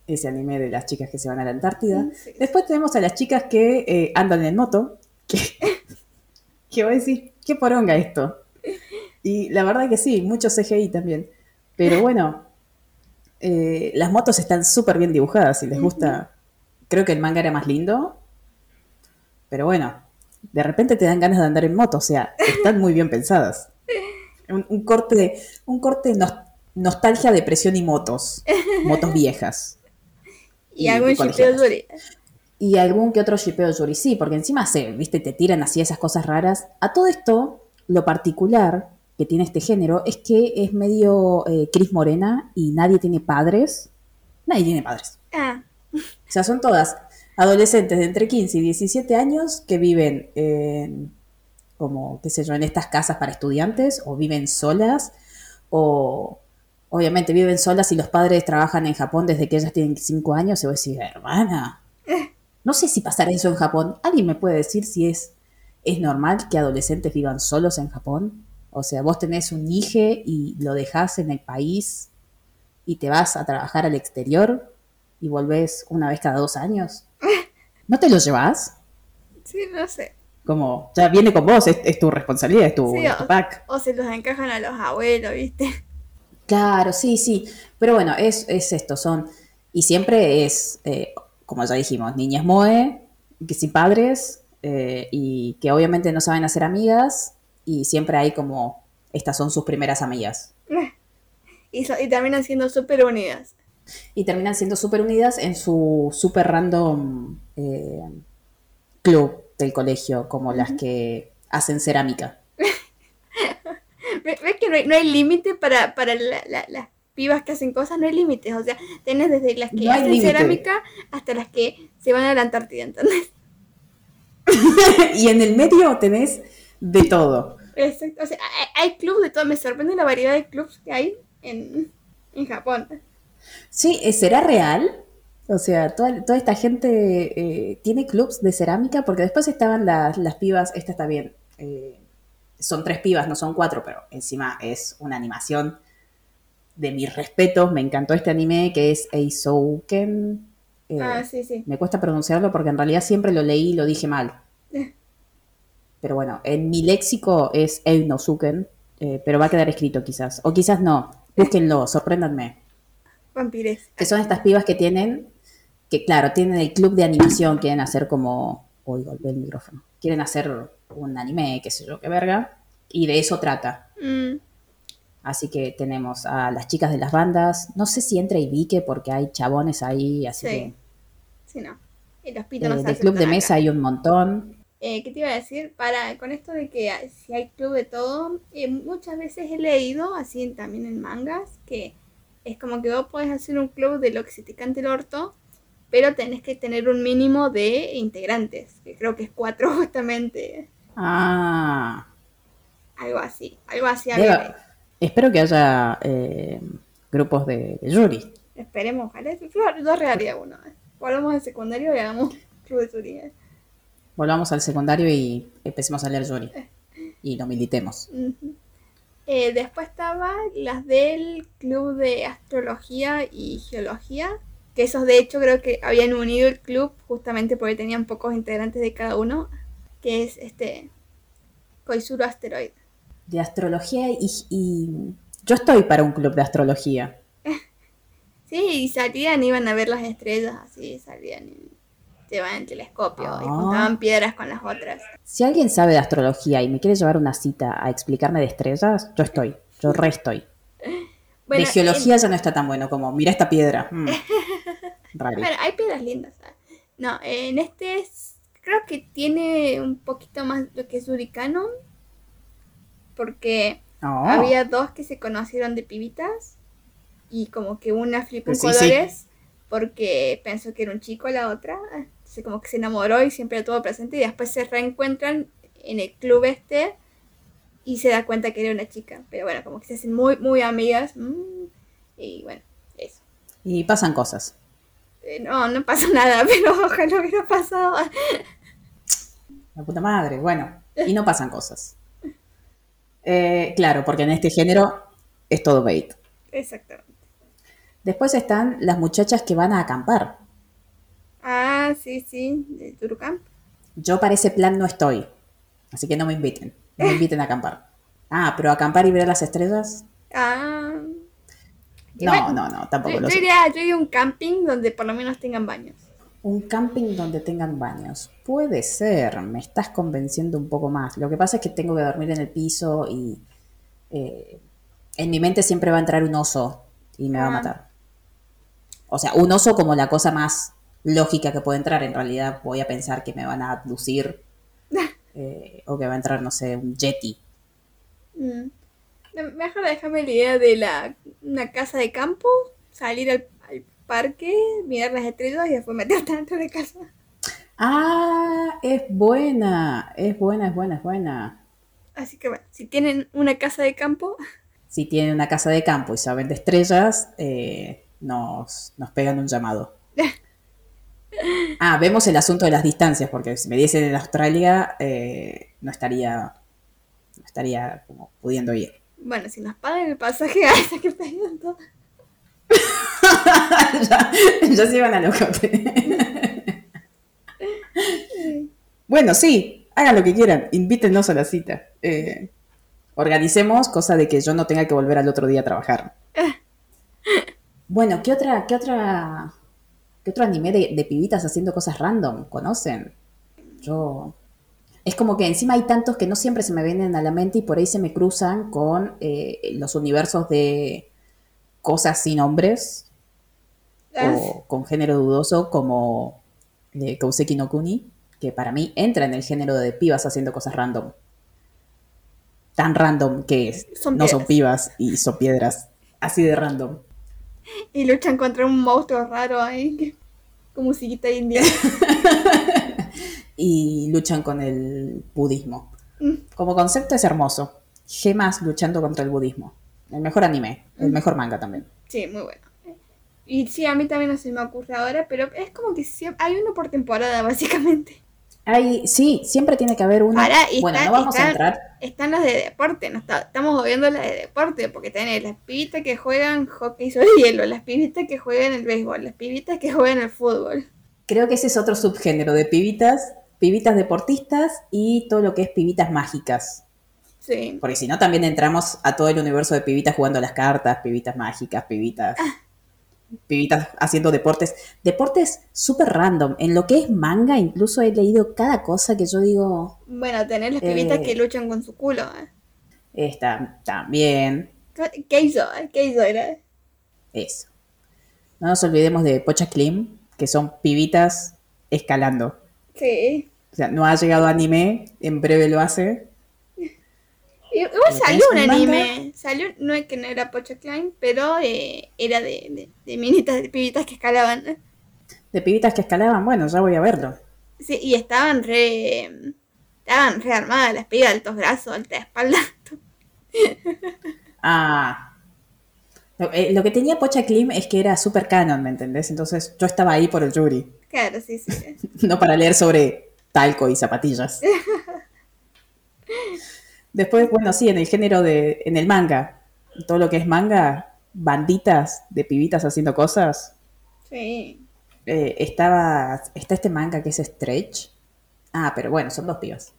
ese anime de las chicas que se van a la Antártida. Después tenemos a las chicas que eh, andan en moto. Que, *laughs* que voy a decir, qué poronga esto. Y la verdad que sí, mucho CGI también. Pero bueno, eh, las motos están súper bien dibujadas. Si les gusta, creo que el manga era más lindo. Pero bueno, de repente te dan ganas de andar en moto. O sea, están muy bien pensadas. Un, corte, un corte nostalgia, depresión y motos. Motos viejas. y, algún shipeo Yuri. Y algún que otro shipeo Yuri, sí, porque encima se, viste, te tiran así esas cosas raras. A todo esto, lo particular que tiene este género es que es medio eh, Cris Morena y nadie tiene padres. Nadie tiene padres. Ah. O sea, son todas adolescentes de entre 15 y 17 años que viven en, como, qué sé yo, en estas casas para estudiantes o viven solas o obviamente viven solas y los padres trabajan en Japón desde que ellas tienen 5 años. Y voy a decir, hermana, *laughs* no sé si pasará eso en Japón. ¿Alguien me puede decir si es, es normal que adolescentes vivan solos en Japón? O sea, vos tenés un hijo y lo dejás en el país y te vas a trabajar al exterior y volvés una vez cada dos años. ¿No te lo llevas? Sí, no sé. Como, ya viene con vos, es, tu responsabilidad, es tu, pack. O se los encajan a los abuelos, ¿viste? Claro, sí, sí. Pero bueno, es, es esto, son. Y siempre es, eh, como ya dijimos, niñas moe, que sin padres, eh, y que obviamente no saben hacer amigas, y siempre hay como, estas son sus primeras amigas. *laughs* Y, terminan siendo súper unidas. Y terminan siendo súper unidas en su súper random eh, club del colegio, como las que hacen cerámica. *laughs* ¿Ves que no hay, límite para, las pibas que hacen cosas? No hay límites. O sea, tienes desde las que hacen cerámica hasta las que se van a la Antártida, ¿entendés? *laughs* y en el medio tenés de todo. Exacto. O sea, hay, clubes de todo. Me sorprende la variedad de clubs que hay en, Japón. Sí, eh, ¿será real? O sea, toda, toda esta gente eh, tiene clubs de cerámica, porque después estaban las, las pibas, esta está bien, eh, son tres pibas, no son cuatro, pero encima es una animación de mis respetos, me encantó este anime que es Eisouken. ah, sí, sí. Me cuesta pronunciarlo porque en realidad siempre lo leí y lo dije mal. Pero bueno, en mi léxico es Einosuken, pero va a quedar escrito quizás. O quizás no. Búsquenlo, sorpréndanme. Vampires. Que son estas pibas que tienen, que claro, tienen el club de animación, quieren hacer como. Uy, golpeé el micrófono. Quieren hacer un anime, qué sé yo, qué verga. Y de eso trata. Mm. Así que tenemos a las chicas de las bandas. No sé si entra y Vique porque hay chabones ahí, así que. Sí, no. Y los eh, Del club de mesa hay un montón. Eh, ¿Qué te iba a decir? Para, con esto de que si hay club de todo, eh, muchas veces he leído, así también en mangas, que es como que vos podés hacer un club de lo que se te cante el orto, pero tenés que tener un mínimo de integrantes, que creo que es cuatro *laughs* justamente. Ah. Algo así, algo así. espero que haya eh, grupos de, de, jury. Esperemos, ojalá. Yo rearía uno. Volvamos al secundario y hagamos club de jury volvamos al secundario y empecemos a leer Yuri. Y lo militemos. Eh, después estaban las del Club de Astrología y Geología, que esos de hecho creo que habían unido el club justamente porque tenían pocos integrantes de cada uno, que es este Koizuru Asteroid. De astrología y, Yo estoy para un club de astrología. *laughs* Sí, y salían, iban a ver las estrellas, así salían y llevaban el telescopio y Ah. juntaban piedras con las otras. Si alguien sabe de astrología y me quiere llevar una cita a explicarme de estrellas, yo estoy. Yo re estoy. *laughs* Bueno, de geología ya no está tan bueno como, mira esta piedra. Mm. *laughs* en- Rari. bueno, hay piedras lindas. ¿sabes? No, en este es- creo que tiene un poquito más lo que es Uricano, porque Oh. había dos que se conocieron de pibitas y como que una flipó en sí, sí. colores porque pensó que era un chico la otra, como que se enamoró y siempre lo tuvo presente y después se reencuentran en el club este y se da cuenta que era una chica, pero bueno, como que se hacen muy muy amigas mm, y bueno, eso. Y pasan cosas. Eh, no, no pasa *laughs* nada, pero ojalá hubiera pasado. La puta madre, bueno. Y no pasan cosas. Eh, claro, porque en este género es todo bait. Exactamente. Después están las muchachas que van a acampar. Ah, sí, sí, de Turucamp. Yo para ese plan no estoy. Así que no me inviten. No me inviten a acampar. Ah, pero acampar y ver las estrellas. Ah. No, bueno, no, no, tampoco Yo, lo yo sé. iría, yo iría a un camping donde por lo menos tengan baños. Un camping donde tengan baños. Puede ser, me estás convenciendo un poco más. Lo que pasa es que tengo que dormir en el piso y eh, en mi mente siempre va a entrar un oso y me va a Ah. matar. O sea, un oso como la cosa más lógica que puede entrar. En realidad voy a pensar que me van a abducir *laughs* eh, o que va a entrar, no sé, un yeti. Mm. Me- Mejor déjame la idea de la, una casa de campo, salir al, al parque, mirar las estrellas y después meterte dentro de casa. Ah, es buena, es buena, es buena, es buena. Así que bueno, si tienen una casa de campo, Si tienen una casa de campo y saben de estrellas, eh, nos, nos pegan un llamado. *laughs* Ah, vemos el asunto de las distancias, porque si me diesen en Australia, eh, no estaría, no estaría como pudiendo ir. bueno, si nos pagan el pasaje, hasta que paguen todo. *laughs* ya, ya se iban a locote. *laughs* bueno, sí, hagan lo que quieran, invítenos a la cita. Eh, organicemos cosa de que yo no tenga que volver al otro día a trabajar. Bueno, ¿qué otra, qué otra, qué otro anime de, de pibitas haciendo cosas random conocen? Yo es como que encima hay tantos que no siempre se me vienen a la mente y por ahí se me cruzan con eh, los universos de cosas sin nombres Ah, o con género dudoso como eh, Kouseki no Kuni, que para mí entra en el género de pibas haciendo cosas random. Tan random que es- Son no son pibas y son piedras. Así de random. Y luchan contra un monstruo raro ahí, que- con musiquita india. *laughs* Y luchan con el budismo. Mm. Como concepto es hermoso. Gemas luchando contra el budismo. El mejor anime. El mejor manga también. Sí, muy bueno. Y sí, a mí también no se me ocurre ahora, pero es como que siempre, hay uno por temporada, *laughs* básicamente. Hay, sí, siempre tiene que haber uno. Ahora, y bueno, está- no vamos está- a entrar. Están las de deporte, no está- estamos viendo las de deporte, porque tenés las pibitas que juegan hockey sobre hielo, las pibitas que juegan el béisbol, las pibitas que juegan el fútbol. Creo que ese es otro subgénero de pibitas, pibitas deportistas y todo lo que es pibitas mágicas. Sí. Porque si no, también entramos a todo el universo de pibitas jugando a las cartas, pibitas mágicas, pibitas. Pibitas haciendo deportes. Deportes súper random. En lo que es manga, incluso he leído cada cosa que yo digo. Bueno, tenés las pibitas Eh. que luchan con su culo. ¿eh? Está también. ¿Qué hizo? eh? ¿Qué hizo? Era? Eso. No nos olvidemos de Pocha Klim, que son pibitas escalando. Sí. O sea, no ha llegado anime, en breve lo hace. Y- Igual ¿Lo salió un anime. Salió, no es que no era Pocha Klein, pero eh, era de, de, de minitas, de pibitas que escalaban. De pibitas que escalaban, bueno, ya voy a verlo. Sí, y estaban re. Estaban re armadas las pibas, altos brazos, alta espalda. *laughs* Ah. Lo, eh, lo que tenía Pocha Klim es que era super canon, ¿me entendés? Entonces yo estaba ahí por el jury, Claro, sí, sí. *laughs* no para leer sobre talco y zapatillas. *laughs* Después, bueno, sí, en el género de. en el manga. Todo lo que es manga, banditas de pibitas haciendo cosas. Sí. Eh, estaba. Está este manga que es Stretch. Ah, pero bueno, son dos pibas.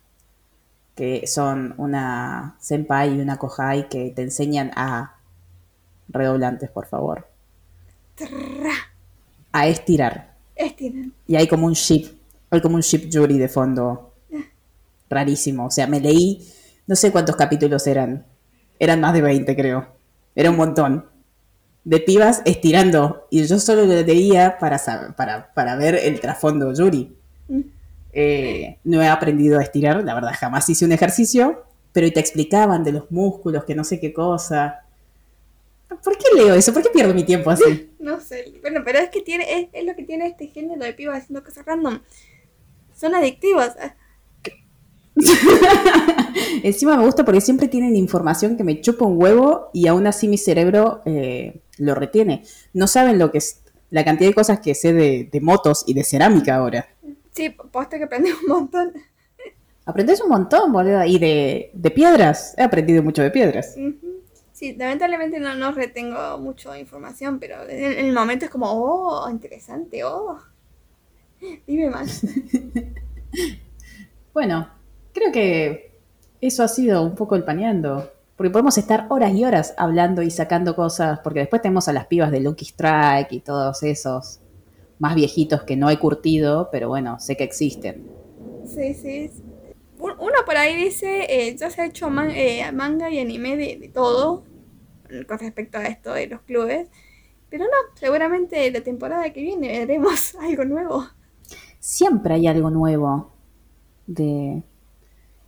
Que son una senpai y una kohai que te enseñan a redoblantes, por favor. Trrra. A estirar. Estiran. Y hay como un ship, hay como un ship jury de fondo. Rarísimo. O sea, me leí, no sé cuántos capítulos eran. Eran más de 20, creo. Era un montón. De pibas estirando. Y yo solo lo leía para, para, para ver el trasfondo jury. Mm. Eh, no he aprendido a estirar, la verdad, jamás hice un ejercicio. Pero te explicaban de los músculos, que no sé qué cosa. ¿Por qué leo eso? ¿Por qué pierdo mi tiempo así? *laughs* No sé. Bueno, pero es que tiene, es, es lo que tiene este género de pibas haciendo cosas random. Son adictivos. *laughs* Encima me gusta porque siempre tienen información que me chupa un huevo y aún así mi cerebro eh, lo retiene. No saben lo que es la cantidad de cosas que sé de, de motos y de cerámica ahora. Sí, posta que aprendí un montón. Aprendes un montón, boludo. Y de, de piedras. He aprendido mucho de piedras. Sí, lamentablemente no, no retengo mucho información, pero en, en el momento es como, oh, interesante, oh. Dime más. *laughs* Bueno, creo que eso ha sido un poco el paneando. Porque podemos estar horas y horas hablando y sacando cosas. Porque después tenemos a las pibas de Lucky Strike y todos esos más viejitos que no he curtido, pero bueno, sé que existen. Sí, sí. Un- Uno por ahí dice, eh, ya se ha hecho man- eh, manga y anime de, de todo con respecto a esto de los clubes. Pero no, seguramente la temporada que viene veremos *laughs* algo nuevo. Siempre hay algo nuevo. De...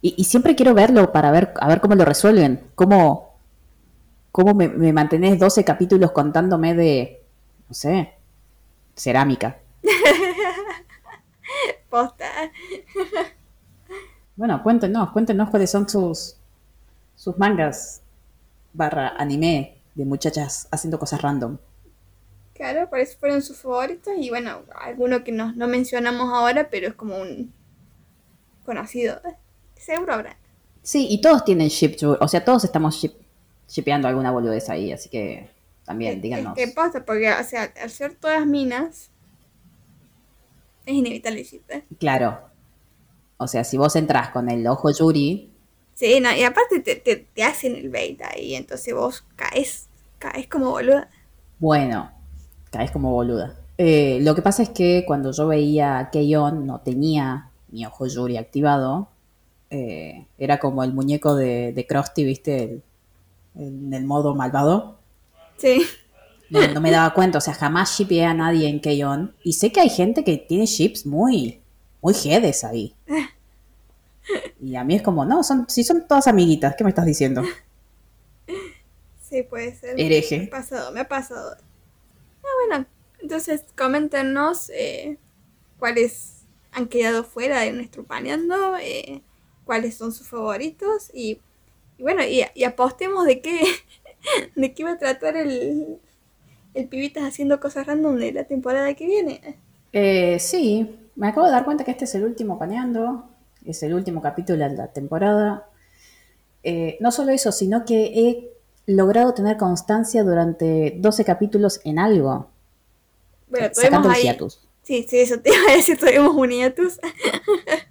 Y, y siempre quiero verlo para ver, a ver cómo lo resuelven. Cómo, cómo me, me mantenés 12 capítulos contándome de, no sé, cerámica. *laughs* Posta. Bueno, cuéntenos, cuéntenos cuáles son sus, sus mangas barra anime de muchachas haciendo cosas random. Claro, por eso fueron sus favoritos. Y bueno, alguno que no, no mencionamos ahora, pero es como un conocido. Seguro habrá. Sí, y todos tienen ship, o sea, todos estamos ship, shipeando alguna boludez ahí, así que también Es- díganos. Es que pasa, porque, o sea, al ser todas minas, es inevitable ship, ¿eh? Claro. O sea, si vos entras con el ojo Yuri, Sí, no, y aparte te, te, te hacen el bait ahí, entonces vos caes, caes como boluda. bueno, caes como boluda. Eh, lo que pasa es que cuando yo veía Keion no tenía mi ojo Yuri activado. Eh, era como el muñeco de, de Krusty, ¿viste? El- en el modo malvado. Sí, No, no me daba cuenta, o sea, jamás shipeé a nadie en Keion. Y sé que hay gente que tiene ships muy, muy jedes ahí. *laughs* Y a mí es como, no, son, si son todas amiguitas, ¿qué me estás diciendo? sí, puede ser. Hereje. Me ha pasado, me ha pasado. Ah, bueno, entonces coméntenos eh, cuáles han quedado fuera de nuestro paneando, eh, cuáles son sus favoritos y, y bueno, y, y apostemos de qué, *laughs* de qué va a tratar el, el pibitas haciendo cosas random de la temporada que viene. Eh, sí, me acabo de dar cuenta que este es el último paneando, es el último capítulo de la temporada. Eh, no solo eso, sino que he logrado tener constancia durante 12 capítulos en algo, Bueno, sacando el hiatus. Sí, sí, eso te iba a decir, tuvimos un hiatus. *laughs*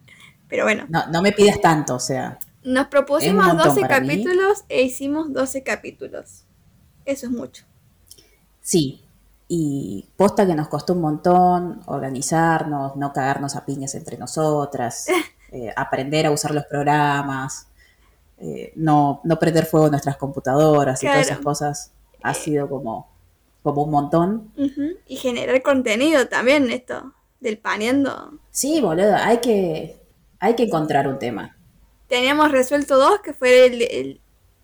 Pero bueno, No, no me pidas tanto, o sea, nos propusimos Es un montón 12 para mí. capítulos e hicimos 12 capítulos. Eso es mucho. sí. Y posta que nos costó un montón organizarnos, no cagarnos a piñas entre nosotras, *laughs* eh, aprender a usar los programas, eh, no, no prender fuego en nuestras computadoras y todas esas cosas. Ha sido como, como un montón. Y generar contenido también, esto, del paneando. Sí, boludo, hay que, hay que encontrar un tema. Teníamos resuelto dos, que fue el, el,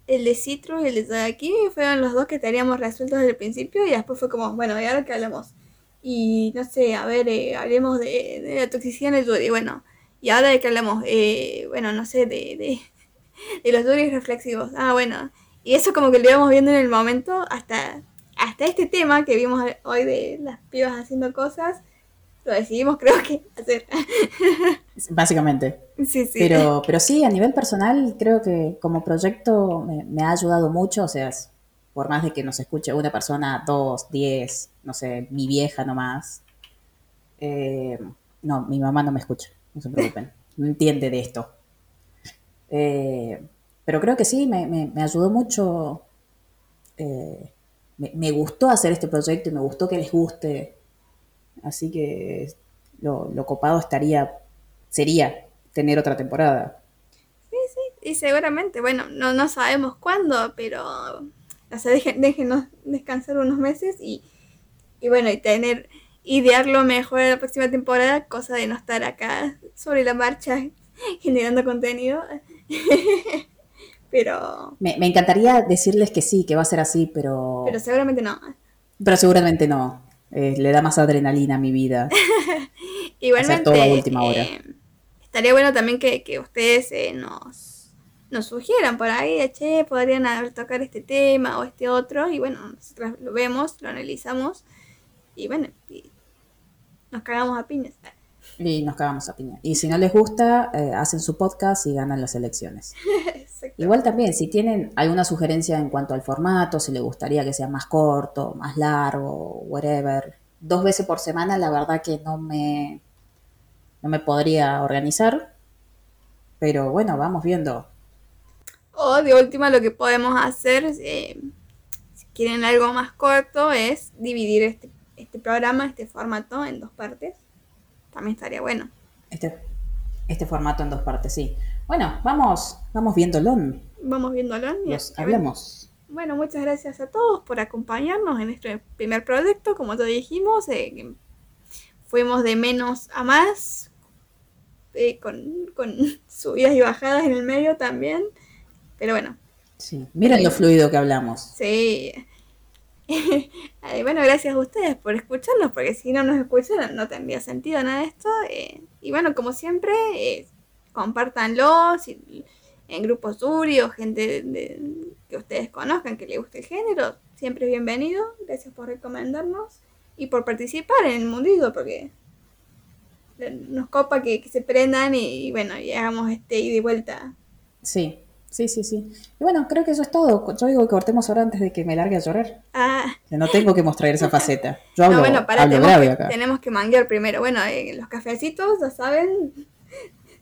el de Citrus y el de aquí, fueron los dos que teníamos resueltos desde el principio y después fue como, bueno, ¿y ahora qué hablamos? Y no sé, a ver, eh, hablemos de, de la toxicidad en el Yuri, bueno, ¿y ahora de qué hablamos? Eh, bueno, no sé, de, de, *laughs* de los Yuris reflexivos, ah, bueno, y eso como que lo íbamos viendo en el momento hasta, hasta este tema que vimos hoy de las pibas haciendo cosas, lo decidimos *laughs* creo que hacer. Básicamente. sí, sí. Pero, pero sí, a nivel personal, creo que como proyecto me, me ha ayudado mucho. O sea, por más de que nos escuche una persona, dos, diez, no sé, mi vieja nomás. Eh, no, mi mamá no me escucha, no se preocupen. No entiende de esto. Eh, pero creo que sí, me, me- me ayudó mucho eh, me, me gustó hacer este proyecto y me gustó que les guste. Así que lo, lo copado estaría, sería tener otra temporada. Sí, sí, y seguramente, bueno, no, no sabemos cuándo, pero o sea, dejen, déjenos descansar unos meses y, y bueno, y tener, idearlo mejor la próxima temporada, cosa de no estar acá sobre la marcha *laughs* generando contenido. *laughs* pero... Me, me encantaría decirles que sí, que va a ser así, pero... Pero seguramente no. Pero seguramente no. Eh, le da más adrenalina a mi vida. Igualmente, *laughs* Hacer todo a última hora. eh, estaría bueno también que, que ustedes eh, nos, nos sugieran por ahí, de, che, podrían haber tocar este tema o este otro, y bueno, nosotros lo vemos, lo analizamos, y bueno, y nos cagamos a piñas. Y nos cagamos a piña. Y si no les gusta, eh, hacen su podcast y ganan las elecciones. *laughs* Igual también, si tienen alguna sugerencia en cuanto al formato, si les gustaría que sea más corto, más largo, whatever. Dos veces por semana, la verdad que no me, no me podría organizar. Pero bueno, vamos viendo. O de última lo que podemos hacer, eh, si quieren algo más corto, es dividir este, este programa, este formato en dos partes. También estaría bueno. Este, este formato en dos partes, sí. Bueno, vamos, vamos viéndolo. Vamos viéndolo. y hablemos. Bueno, muchas gracias a todos por acompañarnos en este primer proyecto. Como ya dijimos, eh, fuimos de menos a más, eh, con, con *laughs* subidas y bajadas en el medio también. Pero bueno, Sí. Miren lo fluido que hablamos. sí. *laughs* Eh, bueno, gracias a ustedes por escucharnos, porque si no nos escucharan no tendría sentido nada de esto. eh, y bueno, como siempre, eh, compártanlo si- en grupos Uri o gente de- de- que ustedes conozcan que le guste el género. Siempre es bienvenido. Gracias por recomendarnos y por participar en el mundillo, porque nos copa que, que se prendan y, bueno, y hagamos este ida y vuelta. Sí, sí, sí, sí. Y bueno, creo que eso es todo. Yo digo que cortemos ahora antes de que me largue a llorar. Ah, Que no tengo que mostrar esa *laughs* faceta. Yo hablo, no, bueno, para, hablo tenemos, grave acá. tenemos que manguear primero. Bueno, eh, los cafecitos, ya saben,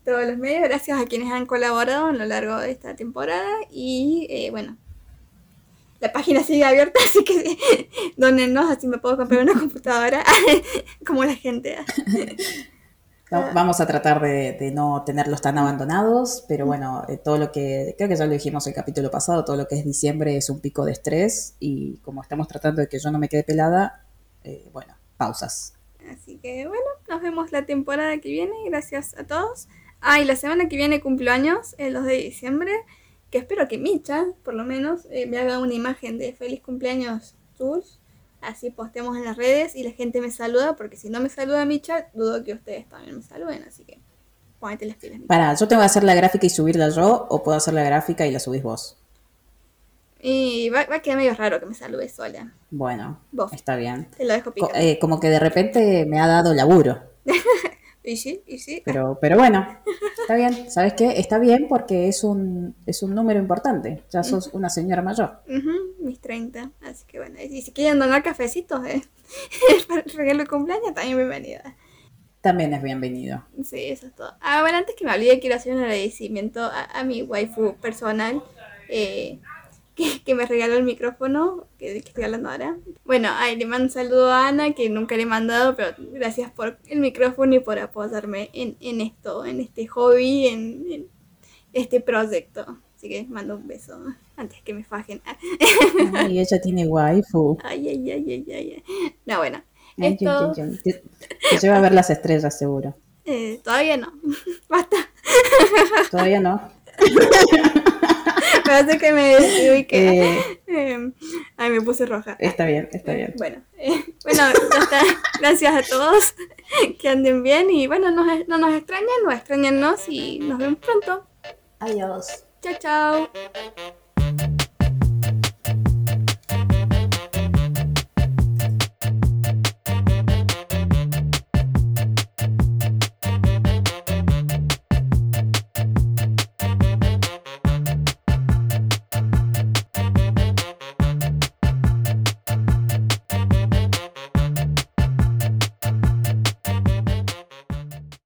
todos los medios, gracias a quienes han colaborado a lo largo de esta temporada. Y eh, bueno, la página sigue abierta, *laughs* así que *laughs* donennos, así me puedo comprar una computadora, *laughs* como la gente. Va- Vamos a tratar de, de no tenerlos tan abandonados, pero bueno, eh, todo lo que, creo que ya lo dijimos el capítulo pasado, todo lo que es diciembre es un pico de estrés y como estamos tratando de que yo no me quede pelada, eh, bueno, pausas. Así que bueno, nos vemos la temporada que viene. Gracias a todos. Ah, y la semana que viene cumplo años, el 2 de diciembre. Que espero que Micha, por lo menos, eh, me haga una imagen de feliz cumpleaños Jules. Así postemos en las redes y la gente me saluda. Porque si no me saluda Micha, dudo que ustedes también me saluden. Así que ponete las pilas, Micha. Para, ¿yo tengo que hacer la gráfica y subirla yo o puedo hacer la gráfica y la subís vos? Y va, va a quedar medio raro que me salude sola. Bueno, Vos. está bien. Te lo dejo Co- picando. eh, como que de repente me ha dado laburo. *laughs* y sí, y sí. Pero, pero bueno, está bien. ¿Sabes qué? Está bien porque es un, es un número importante. Ya sos una señora mayor. Mis 30. Así que bueno, y si quieren donar cafecitos eh, *laughs* para el regalo de cumpleaños, también bienvenida. También es bienvenido. Sí, eso es todo. Ah, bueno, antes que me olvide, quiero hacer un agradecimiento a, a mi waifu personal eh, que, que me regaló el micrófono que, que estoy hablando ahora. Bueno, ay, le mando un saludo a Ana, que nunca le he mandado, pero gracias por el micrófono y por apoyarme en, en esto, en este hobby, en, en este proyecto. Así que mando un beso antes que me fajen. Ay, ella tiene waifu. Ay, ay, ay, ay, ay. No, bueno. Ay, Esto ay, ay. Te, te lleva a ver las estrellas, seguro. eh, todavía no. *laughs* Basta. Todavía no. *laughs* Hace que me decidí que. Eh, Eh, ay, me puse roja. está bien, está bien. Bueno, eh, bueno, ya está. Gracias a todos. Que anden bien y bueno, nos- no nos extrañan, no extrañennos y nos vemos pronto. Adiós. Chao, chao.